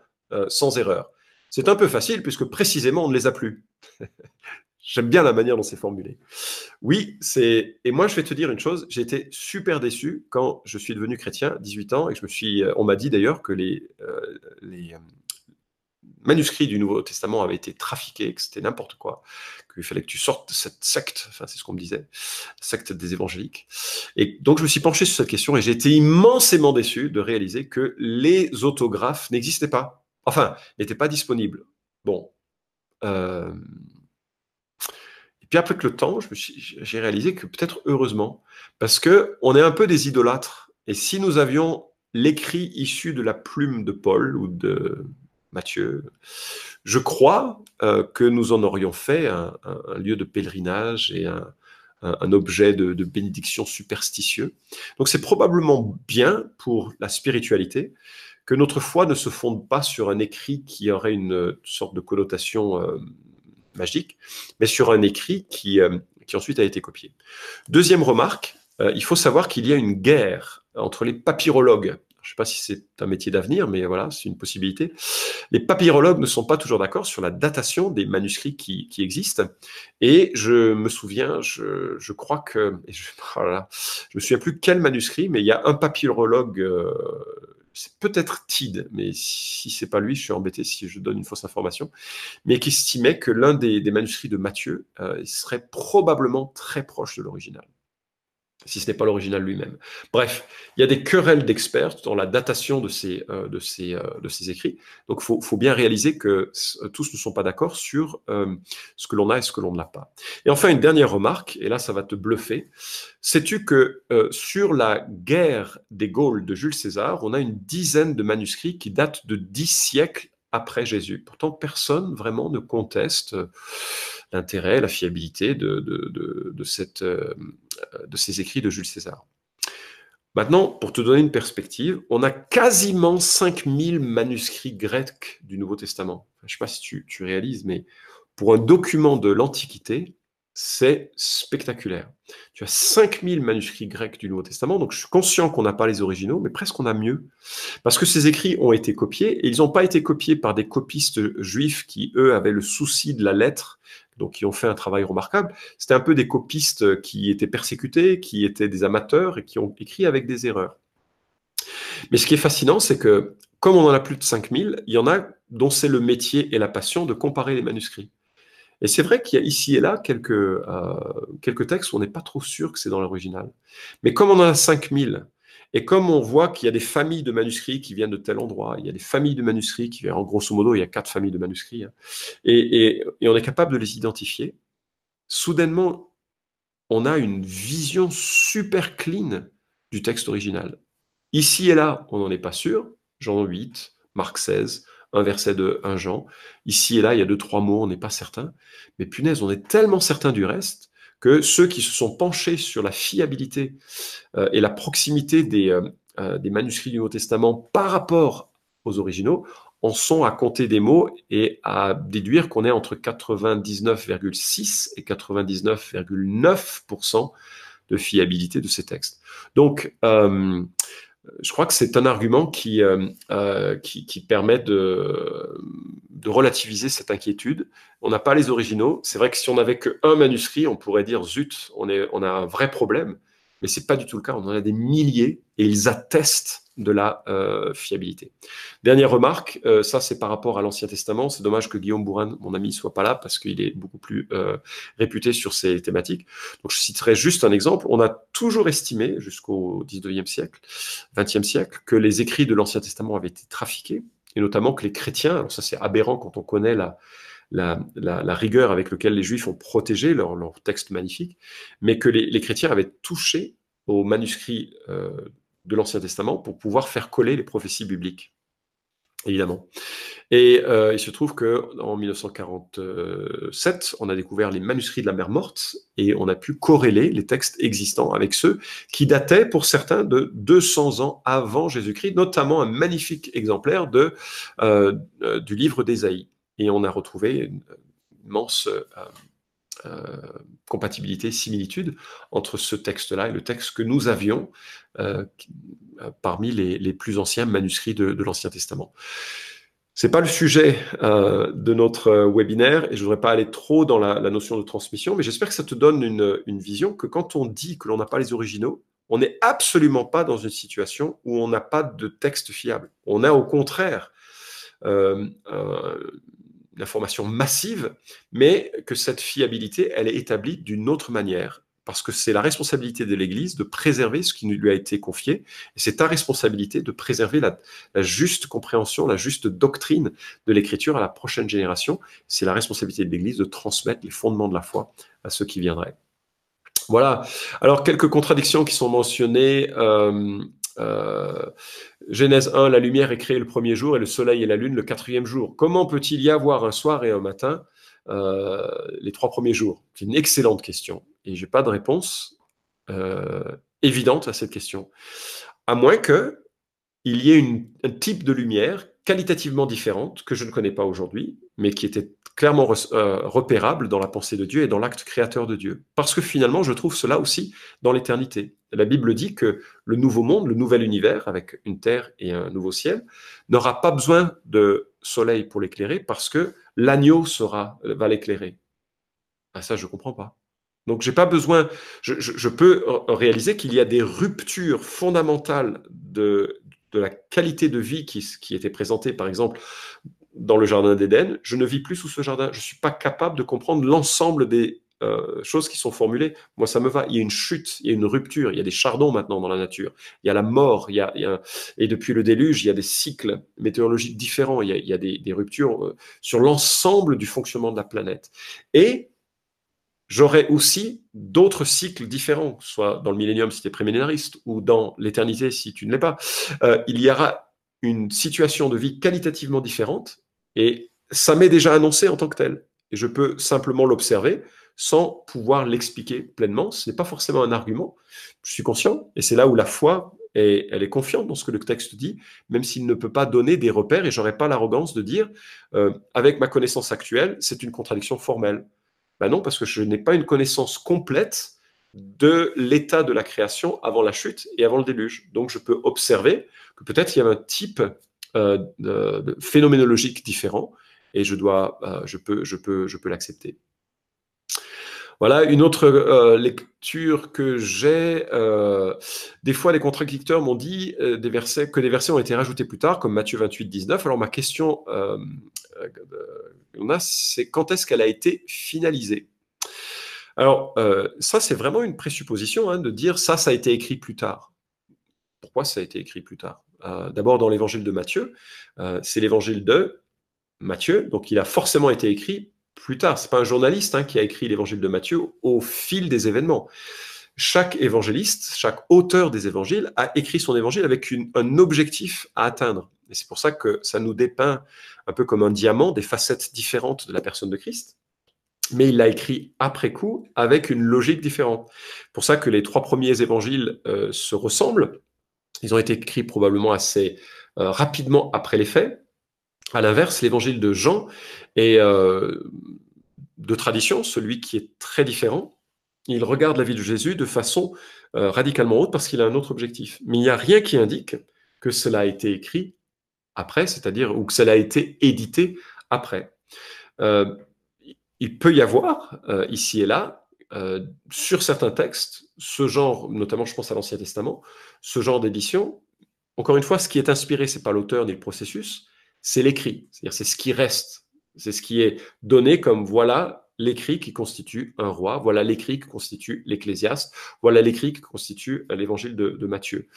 sans erreur. C'est un peu facile puisque précisément on ne les a plus. [LAUGHS] J'aime bien la manière dont c'est formulé. Oui, c'est. Et moi, je vais te dire une chose. J'ai été super déçu quand je suis devenu chrétien, 18 ans, et je me suis. On m'a dit d'ailleurs que les, les manuscrits du Nouveau Testament avaient été trafiqués, que c'était n'importe quoi, qu'il fallait que tu sortes de cette secte, enfin c'est ce qu'on me disait, secte des évangéliques. Et donc je me suis penché sur cette question et j'ai été immensément déçu de réaliser que les autographes n'existaient pas. Enfin, n'étaient pas disponibles. Bon. Euh, et puis après que le temps, j'ai réalisé que peut-être heureusement, parce que on est un peu des idolâtres. Et si nous avions l'écrit issu de la plume de Paul ou de Matthieu, je crois euh, que nous en aurions fait un, lieu de pèlerinage et un, objet de, bénédiction superstitieux. Donc c'est probablement bien pour la spiritualité que notre foi ne se fonde pas sur un écrit qui aurait une sorte de connotation euh, magique, mais sur un écrit euh, qui ensuite a été copié. Deuxième remarque, il faut savoir qu'il y a une guerre entre les papyrologues je ne sais pas si c'est un métier d'avenir, mais voilà, c'est une possibilité. Les papyrologues ne sont pas toujours d'accord sur la datation des manuscrits qui, existent. Et je me souviens, je, crois que, je, [LAUGHS] oh je me souviens plus quel manuscrit, mais il y a un papyrologue, euh, c'est peut-être Tid, mais si c'est pas lui, je suis embêté si je donne une fausse information, mais qui estimait que l'un des, manuscrits de Matthieu euh, serait probablement très proche de l'original si ce n'est pas l'original lui-même. Bref, il y a des querelles d'experts dans la datation de ces, euh, de ces, euh, de ces écrits. Donc, il faut, bien réaliser que euh, tous ne sont pas d'accord sur ce que l'on a et ce que l'on n'a pas. Et enfin, une dernière remarque, et là, ça va te bluffer. Sais-tu que sur la guerre des Gaules de Jules César, on a une dizaine de manuscrits qui datent de dix siècles après Jésus. Pourtant, personne vraiment ne conteste l'intérêt, la fiabilité de, de, cette, euh, de ces écrits de Jules César. Maintenant, pour te donner une perspective, on a quasiment 5000 manuscrits grecs du Nouveau Testament. Je ne sais pas si tu, tu réalises, mais pour un document de l'Antiquité, c'est spectaculaire. Tu as 5000 manuscrits grecs du Nouveau Testament, donc je suis conscient qu'on n'a pas les originaux, mais presque on a mieux. Parce que ces écrits ont été copiés, et ils n'ont pas été copiés par des copistes juifs qui, eux, avaient le souci de la lettre, donc qui ont fait un travail remarquable. C'était un peu des copistes qui étaient persécutés, qui étaient des amateurs et qui ont écrit avec des erreurs. Mais ce qui est fascinant, c'est que comme on en a plus de 5000, il y en a dont c'est le métier et la passion de comparer les manuscrits. Et c'est vrai qu'il y a ici et là quelques, euh, quelques textes où on n'est pas trop sûr que c'est dans l'original. Mais comme on en a 5000, et comme on voit qu'il y a des familles de manuscrits qui viennent de tel endroit, il y a des familles de manuscrits qui viennent, en grosso modo, il y a quatre familles de manuscrits, hein, et, et, on est capable de les identifier, soudainement, on a une vision super clean du texte original. Ici et là, on n'en est pas sûr. Jean 8, Marc 16, un verset de 1 Jean. Ici et là, il y a deux, trois mots, on n'est pas certain. Mais punaise, on est tellement certain du reste que ceux qui se sont penchés sur la fiabilité euh, et la proximité des, euh, euh, des manuscrits du Nouveau Testament par rapport aux originaux en sont à compter des mots et à déduire qu'on est entre 99,6 et 99,9% de fiabilité de ces textes. Donc, je crois que c'est un argument qui, euh, euh, qui, permet de, relativiser cette inquiétude. On n'a pas les originaux. C'est vrai que si on n'avait qu'un manuscrit, on pourrait dire zut, on a un vrai problème. Mais ce n'est pas du tout le cas. On en a des milliers et ils attestent de la euh, fiabilité. Dernière remarque, euh, ça c'est par rapport à l'Ancien Testament. C'est dommage que Guillaume Bourrin, mon ami, soit pas là parce qu'il est beaucoup plus euh, réputé sur ces thématiques. Donc je citerai juste un exemple. On a toujours estimé jusqu'au 19e siècle, 20e siècle, que les écrits de l'Ancien Testament avaient été trafiqués et notamment que les chrétiens, alors ça c'est aberrant quand on connaît la, la, rigueur avec laquelle les Juifs ont protégé leur, leur texte magnifique, mais que les, chrétiens avaient touché aux manuscrits euh, de l'Ancien Testament pour pouvoir faire coller les prophéties bibliques, évidemment. Et euh, il se trouve que en 1947, on a découvert les manuscrits de la mer morte et on a pu corréler les textes existants avec ceux qui dataient pour certains de 200 ans avant Jésus-Christ, notamment un magnifique exemplaire euh, du livre d'Ésaïe. Et on a retrouvé une immense euh, compatibilité, similitude entre ce texte-là et le texte que nous avions euh, parmi les, plus anciens manuscrits de, l'Ancien Testament. C'est pas le sujet euh, de notre webinaire et je voudrais pas aller trop dans la, notion de transmission, mais j'espère que ça te donne une vision que quand on dit que l'on n'a pas les originaux, on n'est absolument pas dans une situation où on n'a pas de texte fiable. On a au contraire une information massive, mais que cette fiabilité, elle est établie d'une autre manière parce que c'est la responsabilité de l'Église de préserver ce qui lui a été confié, et c'est ta responsabilité de préserver la, juste compréhension, la juste doctrine de l'Écriture à la prochaine génération. C'est la responsabilité de l'Église de transmettre les fondements de la foi à ceux qui viendraient. Voilà. Alors, quelques contradictions qui sont mentionnées. Euh, euh, Genèse 1, la lumière est créée le premier jour et le soleil et la lune le quatrième jour. Comment peut-il y avoir un soir et un matin euh, les trois premiers jours? C'est une excellente question et je n'ai pas de réponse euh, évidente à cette question. À moins que il y ait un type de lumière qualitativement différente que je ne connais pas aujourd'hui, mais qui était clairement euh, repérable dans la pensée de Dieu et dans l'acte créateur de Dieu. Parce que finalement, je trouve cela aussi dans l'éternité. La Bible dit que le nouveau monde, le nouvel univers, avec une terre et un nouveau ciel, n'aura pas besoin de soleil pour l'éclairer parce que l'agneau sera, va l'éclairer. Ah, ça, je ne comprends pas. Donc, j'ai pas besoin. Je, peux réaliser qu'il y a des ruptures fondamentales de, de la qualité de vie qui, était présentée, par exemple, dans le jardin d'Éden. Je ne vis plus sous ce jardin. Je suis pas capable de comprendre l'ensemble des euh, choses qui sont formulées. Moi, ça me va. Il y a une chute, il y a une rupture. Il y a des chardons maintenant dans la nature. Il y a la mort. Il y a, Et depuis le déluge, il y a des cycles météorologiques différents. Il y a, des, des, ruptures euh, sur l'ensemble du fonctionnement de la planète. Et j'aurai aussi d'autres cycles différents, soit dans le millénium si tu es préménariste, ou dans l'éternité si tu ne l'es pas. Euh, il y aura une situation de vie qualitativement différente, et ça m'est déjà annoncé en tant que tel. Et je peux simplement l'observer sans pouvoir l'expliquer pleinement. Ce n'est pas forcément un argument. Je suis conscient, et c'est là où la foi, est, elle est confiante dans ce que le texte dit, même s'il ne peut pas donner des repères, et j'aurais pas l'arrogance de dire, euh, avec ma connaissance actuelle, c'est une contradiction formelle. Ben non, parce que je n'ai pas une connaissance complète de l'état de la création avant la chute et avant le déluge. Donc je peux observer que peut-être il y a un type euh, phénoménologique différent et je dois, euh, je peux, je peux, je peux l'accepter. Voilà une autre euh, lecture que j'ai. des fois, les contradicteurs m'ont dit que des versets ont été rajoutés plus tard, comme Matthieu 28, 19. Alors ma question on a, c'est quand est-ce qu'elle a été finalisée? Alors, euh, ça, c'est vraiment une présupposition hein, de dire ça, ça a été écrit plus tard. Pourquoi ça a été écrit plus tard? Euh, D'abord, dans l'évangile de Matthieu, euh, c'est l'évangile de Matthieu, donc il a forcément été écrit plus tard. Ce n'est pas un journaliste hein, qui a écrit l'évangile de Matthieu au fil des événements. Chaque évangéliste, chaque auteur des évangiles a écrit son évangile avec un objectif à atteindre. Et c'est pour ça que ça nous dépeint un peu comme un diamant des facettes différentes de la personne de Christ. Mais il l'a écrit après coup avec une logique différente. Pour ça que les trois premiers évangiles euh, se ressemblent. Ils ont été écrits probablement assez euh, rapidement après les faits. À l'inverse, l'évangile de Jean est euh, de tradition, celui qui est très différent. Il regarde la vie de Jésus de façon radicalement haute parce qu'il a un autre objectif. Mais il n'y a rien qui indique que cela a été écrit après, c'est-à-dire ou que cela a été édité après. Euh, il peut y avoir euh, ici et là, euh, sur certains textes, ce genre, notamment je pense à l'Ancien Testament, ce genre d'édition. Encore une fois, ce qui est inspiré, c'est pas l'auteur ni le processus, c'est l'écrit, c'est-à-dire c'est ce qui reste, c'est ce qui est donné comme voilà l'écrit qui constitue un roi, voilà l'écrit qui constitue l'ecclésiaste, voilà l'écrit qui constitue euh, l'évangile de, Matthieu.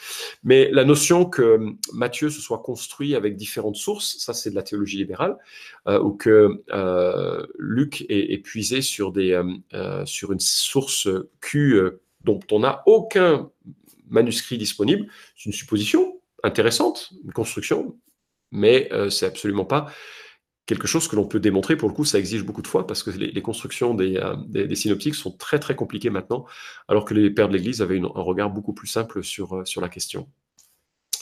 Mais la notion que euh, Matthieu se soit construit avec différentes sources, ça c'est de la théologie libérale, euh, ou que Luc est, puisé sur, des, sur une source Q dont on n'a aucun manuscrit disponible, c'est une supposition intéressante, une construction, mais c'est absolument pas quelque chose que l'on peut démontrer. Pour le coup, ça exige beaucoup de foi parce que les, constructions euh, des, synoptiques sont très très compliquées maintenant, alors que les pères de l'Église avaient un regard beaucoup plus simple sur, euh, sur la question.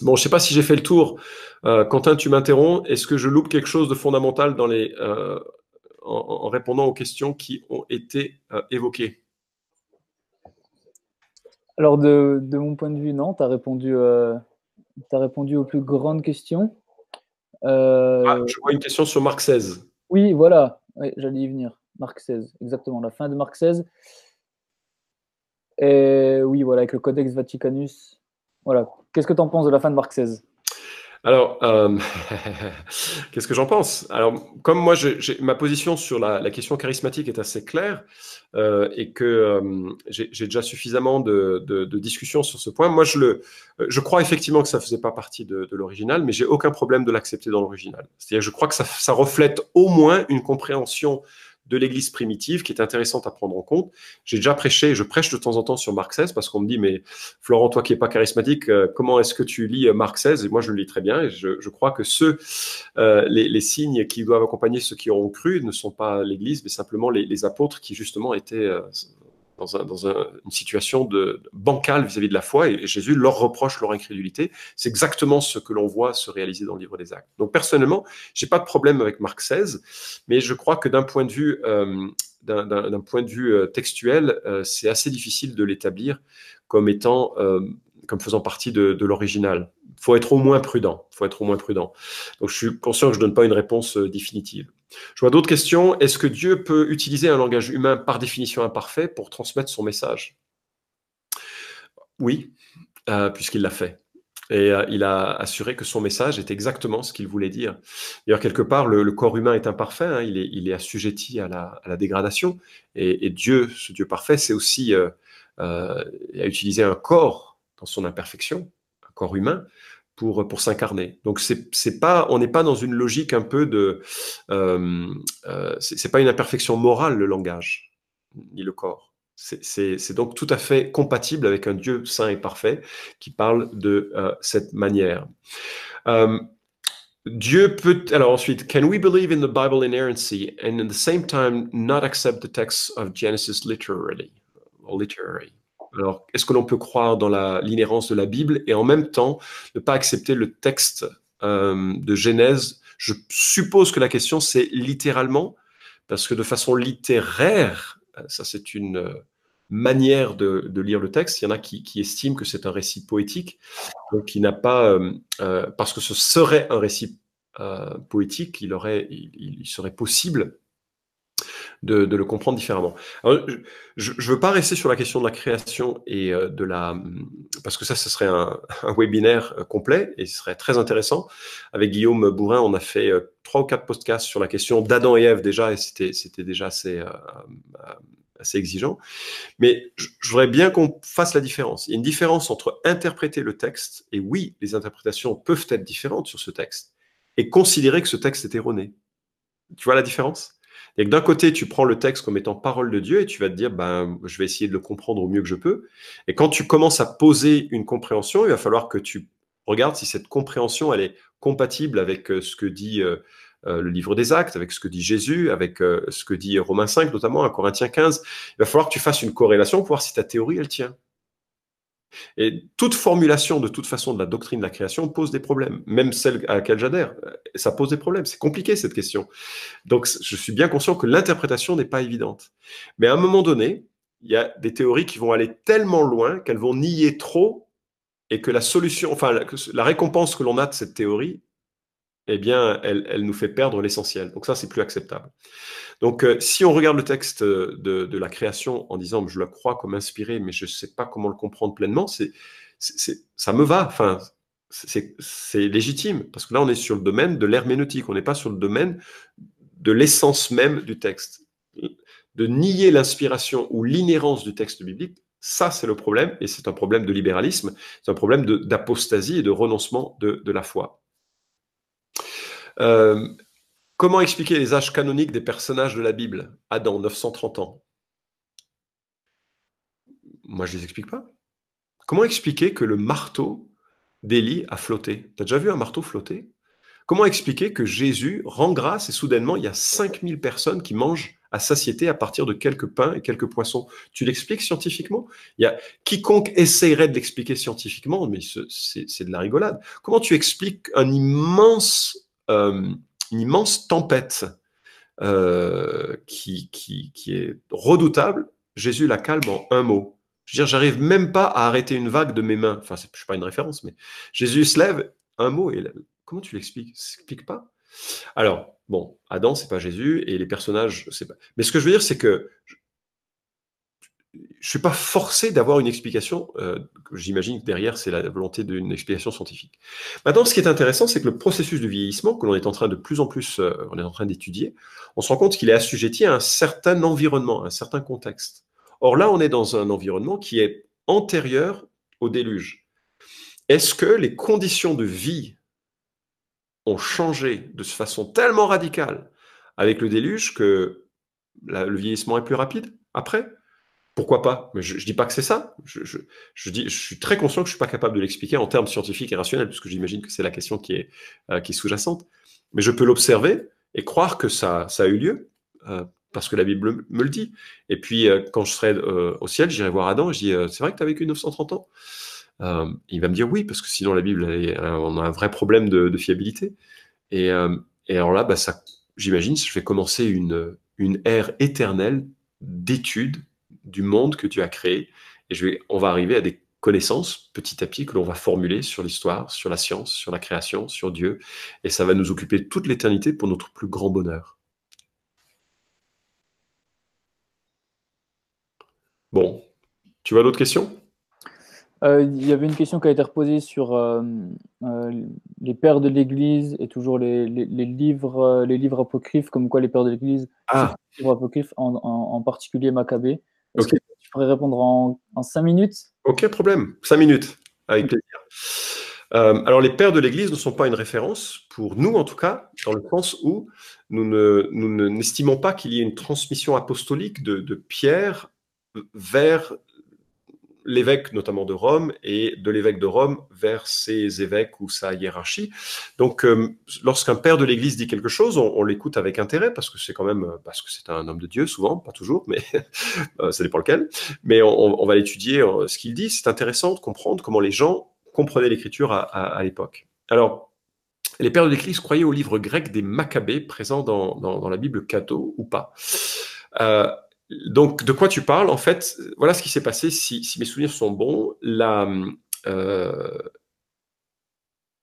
Bon, je ne sais pas si j'ai fait le tour. Euh, Quentin, tu m'interromps. Est-ce que je loupe quelque chose de fondamental dans les, en, répondant aux questions qui ont été évoquées? Alors, de, mon point de vue, non. Tu as répondu aux plus grandes questions. Euh, ah, je vois une question sur Marc XVI. Oui, voilà, j'allais y venir. Marc XVI, exactement, la fin de Marc XVI. Et oui, voilà, avec le Codex Vaticanus. Voilà. Qu'est-ce que tu en penses de la fin de Marc XVI Alors, euh, [LAUGHS] qu'est-ce que j'en pense? Alors, comme moi, ma position sur la, question charismatique est assez claire euh, et que euh, j'ai déjà suffisamment de, discussions sur ce point, moi, je, le, je crois effectivement que ça ne faisait pas partie de, l'original, mais j'ai aucun problème de l'accepter dans l'original. C'est-à-dire, je crois que ça, ça, reflète au moins une compréhension de l'Église primitive qui est intéressante à prendre en compte. J'ai déjà prêché, je prêche de temps en temps sur Marc XVI parce qu'on me dit, mais Florent, toi qui n'es pas charismatique, euh, comment est-ce que tu lis euh, Marc XVI Et moi, je le lis très bien et je, crois que ceux, euh, les, signes qui doivent accompagner ceux qui auront cru ne sont pas l'Église, mais simplement les, apôtres qui justement étaient dans, une situation de, bancale vis-à-vis de la foi, et, Jésus leur reproche leur incrédulité. C'est exactement ce que l'on voit se réaliser dans le livre des Actes. Donc personnellement, j'ai pas de problème avec Marc XVI, mais je crois que d'un point de vue euh, euh, textuel, euh, c'est assez difficile de l'établir comme faisant partie de, de l'original. Faut être au moins prudent. Faut être au moins prudent. Donc je suis conscient que je donne pas une réponse définitive. Je vois d'autres questions. Est-ce que Dieu peut utiliser un langage humain par définition imparfait pour transmettre son message? Oui, euh, puisqu'il l'a fait. Et euh, il a assuré que son message est exactement ce qu'il voulait dire. D'ailleurs, quelque part, le, corps humain est imparfait, hein. il, est, il, assujetti à la, dégradation. Et, Dieu, ce Dieu parfait, c'est aussi euh, euh, a utilisé un corps dans son imperfection, un corps humain, pour, pour s'incarner. Donc c'est pas, on n'est pas dans une logique un peu de, euh, euh, c'est pas une imperfection morale le langage ni le corps. C'est donc tout à fait compatible avec un Dieu saint et parfait qui parle de euh, cette manière. Euh, Dieu peut. Alors ensuite, can we believe in the Bible inerrancy and at the same time not accept the text of Genesis literally or literary? Alors, est-ce que l'on peut croire dans l'inhérence de la Bible et en même temps ne pas accepter le texte euh, de Genèse? Je suppose que la question c'est littéralement, parce que de façon littéraire, euh, ça c'est une euh, manière de, lire le texte. Il y en a qui, estiment que c'est un récit poétique, qui n'a pas, parce que ce serait un récit poétique, il serait possible de, le comprendre différemment. je ne veux pas rester sur la question de la création et euh, de la... Parce que ça, ce serait un, webinaire euh, complet et ce serait très intéressant. Avec Guillaume Bourrin, on a fait euh, trois ou quatre podcasts sur la question d'Adam et Ève déjà, et c'était déjà assez, assez exigeant. Mais je voudrais bien qu'on fasse la différence. Il y a une différence entre interpréter le texte, et oui, les interprétations peuvent être différentes sur ce texte, et considérer que ce texte est erroné. Tu vois la différence? Et que d'un côté, tu prends le texte comme étant parole de Dieu et tu vas te dire, ben, je vais essayer de le comprendre au mieux que je peux. Et quand tu commences à poser une compréhension, il va falloir que tu regardes si cette compréhension, elle est compatible avec euh, ce que dit euh, euh, le livre des actes, avec ce que dit Jésus, avec ce que dit Romains 5 notamment, à Corinthiens 15. Il va falloir que tu fasses une corrélation pour voir si ta théorie, elle tient. Et toute formulation, de toute façon, de la doctrine de la création pose des problèmes, même celle à laquelle j'adhère. Ça pose des problèmes. C'est compliqué, cette question. Donc, je suis bien conscient que l'interprétation n'est pas évidente. Mais à un moment donné, il y a des théories qui vont aller tellement loin qu'elles vont nier trop et que la solution, enfin, la récompense que l'on a de cette théorie, eh bien, elle, nous fait perdre l'essentiel. Donc ça, c'est plus acceptable. Donc, euh, si on regarde le texte de, la création en disant, je le crois comme inspiré, mais je ne sais pas comment le comprendre pleinement, ça me va. Enfin, c'est, légitime parce que là, on est sur le domaine de l'herméneutique. On n'est pas sur le domaine de l'essence même du texte. De nier l'inspiration ou l'inhérence du texte biblique, ça, c'est le problème, et c'est un problème de libéralisme, c'est un problème d'apostasie et de renoncement de la foi. Euh, comment expliquer les âges canoniques des personnages de la Bible Adam, 930 ans? Moi, je ne les explique pas. Comment expliquer que le marteau d'Élie a flotté? Tu as déjà vu un marteau flotter? Comment expliquer que Jésus rend grâce et soudainement, il y a 5000 personnes qui mangent à satiété à partir de quelques pains et quelques poissons? Tu l'expliques scientifiquement? Quiconque essayerait de l'expliquer scientifiquement, mais c'est de la rigolade. Comment tu expliques un immense une immense tempête euh, qui, qui, est redoutable. Jésus la calme en un mot. Je veux dire, j'arrive même pas à arrêter une vague de mes mains. Enfin, je suis pas une référence, mais Jésus se lève, un mot, et comment tu l'expliques? S'explique pas? Alors, bon, Adam, c'est pas Jésus, et les personnages, c'est pas. Mais ce que je veux dire, c'est que je suis pas forcé d'avoir une explication. Euh, J'imagine que derrière, c'est la volonté d'une explication scientifique. Maintenant, ce qui est intéressant, c'est que le processus de vieillissement que l'on est en train de plus en plus, euh, on est en train d'étudier, on se rend compte qu'il est assujetti à un certain environnement, à un certain contexte. Or là, on est dans un environnement qui est antérieur au déluge. Est-ce que les conditions de vie ont changé de façon tellement radicale avec le déluge que le vieillissement est plus rapide après? Pourquoi pas? Mais je ne dis pas que c'est ça. Je, suis très conscient que je ne suis pas capable de l'expliquer en termes scientifiques et rationnels, puisque j'imagine que c'est la question qui est, euh, sous-jacente. Mais je peux l'observer et croire que ça, a eu lieu, euh, parce que la Bible me le dit. Et puis, euh, quand je serai au ciel, j'irai voir Adam et je dis C'est vrai que tu as vécu 930 ans? Il va me dire oui, parce que sinon la Bible, on a un vrai problème de, fiabilité. Et, alors là, bah, j'imagine, je vais commencer une ère éternelle d'études du monde que tu as créé. Et je vais, on va arriver à des connaissances petit à petit que l'on va formuler sur l'histoire, sur la science, sur la création, sur Dieu. Et ça va nous occuper toute l'éternité pour notre plus grand bonheur. Bon, tu vois d'autres questions? Euh, Il y avait une question qui a été reposée sur euh, euh, les pères de l'Église et toujours les, livres, les livres apocryphes, comme quoi les pères de l'Église, ah. livres apocryphes, en, en particulier Maccabée. Est-ce que tu pourrais répondre en, en 5 minutes? Aucun problème, 5 minutes, avec plaisir. Euh, alors, les pères de l'Église ne sont pas une référence, pour nous en tout cas, dans le sens où nous n'estimons ne, pas qu'il y ait une transmission apostolique de, de Pierre vers l'évêque notamment de Rome et de l'évêque de Rome vers ses évêques ou sa hiérarchie. Donc, euh, lorsqu'un père de l'Église dit quelque chose, on, l'écoute avec intérêt parce que c'est quand même euh, parce que c'est un homme de Dieu souvent, pas toujours, mais [LAUGHS] euh, ça dépend lequel. Mais on, va l'étudier ce qu'il dit. C'est intéressant de comprendre comment les gens comprenaient l'Écriture à, l'époque. Alors, les pères de l'Église croyaient au livre grec des Maccabées présent dans, dans, la Bible Cato ou pas. Donc, de quoi tu parles En fait, voilà ce qui s'est passé, si, mes souvenirs sont bons. La, euh,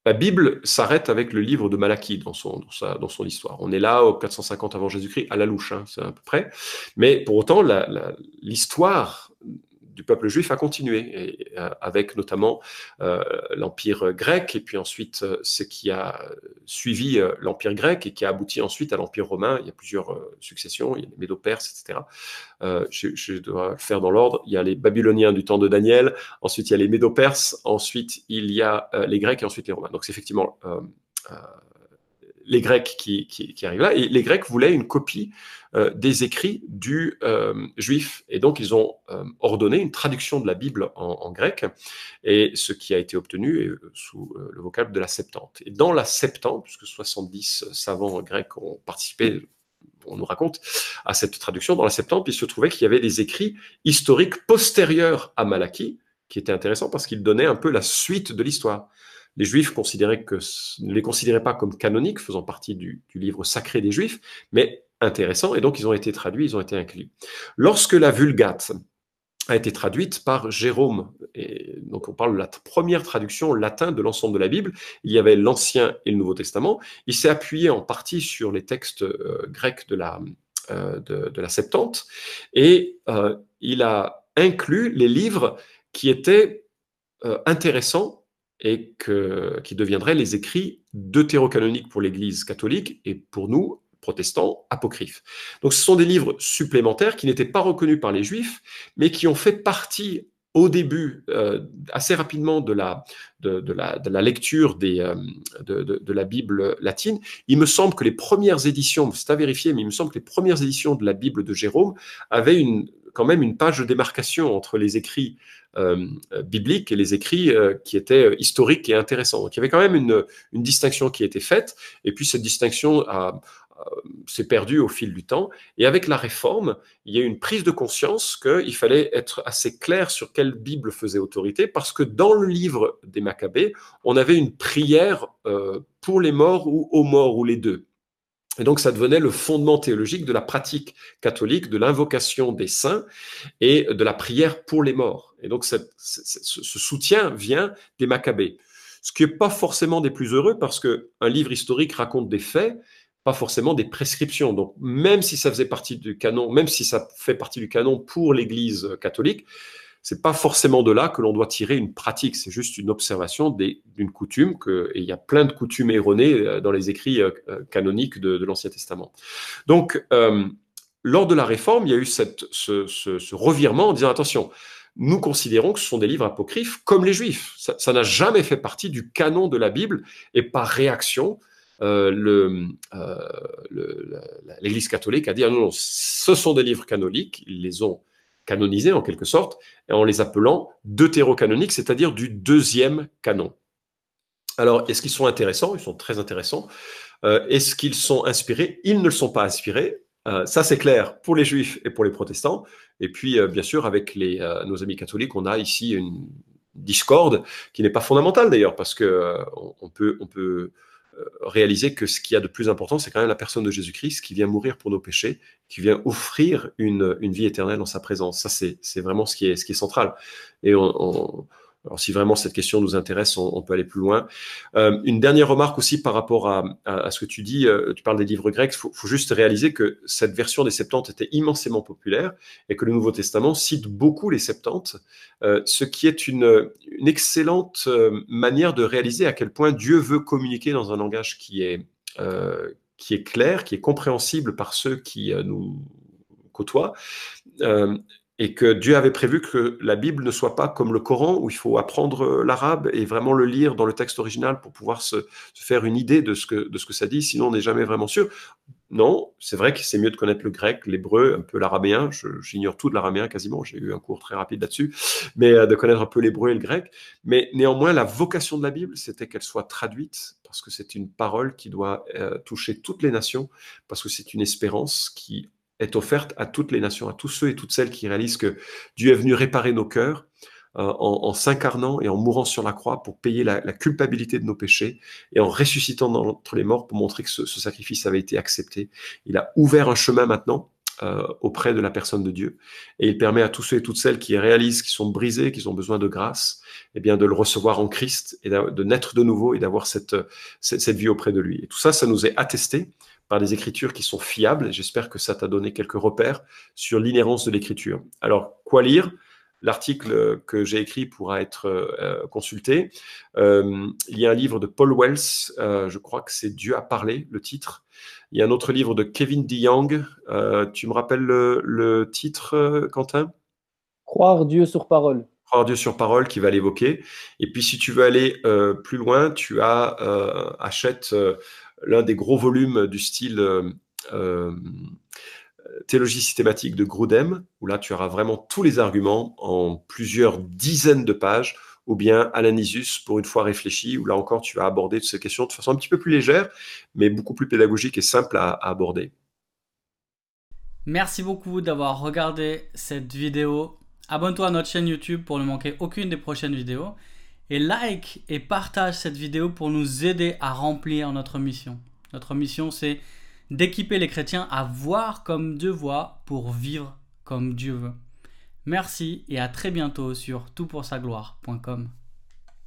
la Bible s'arrête avec le livre de Malachie dans son, dans, son histoire. On est là au 450 avant Jésus-Christ, à la louche, hein, c'est à peu près. Mais pour autant, l'histoire du peuple juif a continué, euh, avec notamment euh, l'Empire grec, et puis ensuite euh, ce qui a suivi l'Empire grec et qui a abouti ensuite à l'Empire romain. Il y a plusieurs successions, il y a les Médo-Perses, etc. Je, dois le faire dans l'ordre. Il y a les Babyloniens du temps de Daniel, ensuite il y a les Médo-Perses, ensuite il y a les Grecs et ensuite les Romains. Donc c'est effectivement les Grecs qui, arrivent là. Et les Grecs voulaient une copie euh, des écrits du euh, juif. Et donc, ils ont euh, ordonné une traduction de la Bible en, grec, et ce qui a été obtenu sous le vocable de la Septante. Et dans la Septante, puisque 70 savants grecs ont participé on nous raconte, à cette traduction. Dans la Septante, il se trouvait qu'il y avait des écrits historiques postérieurs à Malachie, qui étaient intéressants parce qu'ils donnaient un peu la suite de l'histoire les Juifs considéraient que, ne les considéraient pas comme canoniques, faisant partie du, livre sacré des Juifs, mais intéressants, et donc ils ont été traduits, ils ont été inclus. Lorsque la Vulgate a été traduite par Jérôme, et donc on parle de la première traduction latin de l'ensemble de la Bible, il y avait l'Ancien et le Nouveau Testament, il s'est appuyé en partie sur les textes euh, grecs de la, euh, de, la Septante, et euh, il a inclus les livres qui étaient intéressants et qui deviendraient les écrits deutérocanoniques pour l'Église catholique et pour nous, protestants, apocryphes. Donc ce sont des livres supplémentaires qui n'étaient pas reconnus par les Juifs, mais qui ont fait partie au début, euh, assez rapidement, de la, lecture euh, de, la Bible latine. Il me semble que les premières éditions, c'est à vérifier, mais il me semble que les premières éditions de la Bible de Jérôme avaient quand même une page de démarcation entre les écrits bibliques et les écrits euh, qui étaient euh, historiques et intéressants. Donc il y avait quand même une, une distinction qui était faite, et puis cette distinction s'est perdue au fil du temps. Et avec la réforme, il y a eu une prise de conscience qu'il fallait être assez clair sur quelle Bible faisait autorité, parce que dans le livre des Maccabées, on avait une prière pour les morts ou aux morts, ou les deux. Et donc, ça devenait le fondement théologique de la pratique catholique, de l'invocation des saints et de la prière pour les morts. Et donc, ce soutien vient des Maccabées. Ce qui n'est pas forcément des plus heureux parce qu'un livre historique raconte des faits, pas forcément des prescriptions. Donc, même si ça faisait partie du canon, même si ça fait partie du canon pour l'Église catholique, c'est pas forcément de là que l'on doit tirer une pratique. C'est juste une observation d'une coutume et il y a plein de coutumes erronées euh, dans les écrits euh, euh, canoniques de, l'Ancien Testament. Donc, lors de la Réforme, il y a eu ce, revirement en disant attention, nous considérons que ce sont des livres apocryphes comme les Juifs. Ça n'a jamais fait partie du canon de la Bible et par réaction, l'Église catholique a dit ah non, non, ce sont des livres canoniques, ils les ont canonisés en quelque sorte, en les appelant deutérocanoniques, c'est-à-dire du deuxième canon. Alors, est-ce qu'ils sont intéressants? Ils sont très intéressants. Euh, est-ce qu'ils sont inspirés? Ils ne le sont pas inspirés. Euh, ça, c'est clair pour les juifs et pour les protestants. Et puis, bien sûr, avec nos amis catholiques, on a ici une discorde qui n'est pas fondamentale d'ailleurs, parce que on peut, on peut euh, réaliser que ce qu'il y a de plus important, c'est quand même la personne de Jésus-Christ qui vient mourir pour nos péchés, qui vient offrir une, une vie éternelle en sa présence. Ça, c'est vraiment ce qui, est, ce qui est central. Et on, alors, si vraiment cette question nous intéresse, on, peut aller plus loin. Euh, une dernière remarque aussi par rapport à, ce que tu dis. Euh, tu parles des livres grecs. Il faut, juste réaliser que cette version des Septante était immensément populaire et que le Nouveau Testament cite beaucoup les Septantes, euh, ce qui est une, une excellente manière de réaliser à quel point Dieu veut communiquer dans un langage qui est, qui est clair, qui est compréhensible par ceux qui nous côtoient et que Dieu avait prévu que la Bible ne soit pas comme le Coran, où il faut apprendre euh, l'arabe et vraiment le lire dans le texte original pour pouvoir se, faire une idée de ce, que, de ce que ça dit, sinon on n'est jamais vraiment sûr. Non, c'est vrai que c'est mieux de connaître le grec, l'hébreu, un peu l'arabéen. J'ignore tout de l'arabéen quasiment, j'ai eu un cours très rapide là-dessus, mais euh, de connaître un peu l'hébreu et le grec. Mais néanmoins, la vocation de la Bible, c'était qu'elle soit traduite, parce que c'est une parole qui doit euh, toucher toutes les nations, parce que c'est une espérance qui est offerte à toutes les nations, à tous ceux et toutes celles qui réalisent que Dieu est venu réparer nos cœurs euh, en, s'incarnant et en mourant sur la croix pour payer la, culpabilité de nos péchés et en ressuscitant d'entre les morts pour montrer que ce, sacrifice avait été accepté. Il a ouvert un chemin maintenant euh, auprès de la personne de Dieu et il permet à tous ceux et toutes celles qui réalisent qu'ils sont brisés, qu'ils ont besoin de grâce, eh bien de le recevoir en Christ et de naître de nouveau et d'avoir cette, cette, cette vie auprès de lui. Et tout ça, ça nous est attesté par des écritures qui sont fiables. J'espère que ça t'a donné quelques repères sur l'inhérence de l'écriture. Alors, quoi lire? L'article que j'ai écrit pourra être euh, consulté. Euh, il y a un livre de Paul Wells, euh, je crois que c'est Dieu a parlé, le titre. Il y a un autre livre de Kevin DeYoung. tu me rappelles le, titre, Quentin? Croire Dieu sur parole. Croire Dieu sur parole qui va l'évoquer. Et puis si tu veux aller plus loin, tu as achète l'un des gros volumes du style euh, euh, théologie systématique de Grudem, où là tu auras vraiment tous les arguments en plusieurs dizaines de pages, ou bien Alanisus pour une fois réfléchi, où là encore tu vas aborder toutes ces questions de façon un petit peu plus légère, mais beaucoup plus pédagogique et simple à, à aborder. Merci beaucoup d'avoir regardé cette vidéo. Abonne-toi à notre chaîne YouTube pour ne manquer aucune des prochaines vidéos et like et partage cette vidéo pour nous aider à remplir notre mission. Notre mission, c'est d'équiper les chrétiens à voir comme Dieu voit pour vivre comme Dieu veut. Merci et à très bientôt sur toutpoursagloire.com.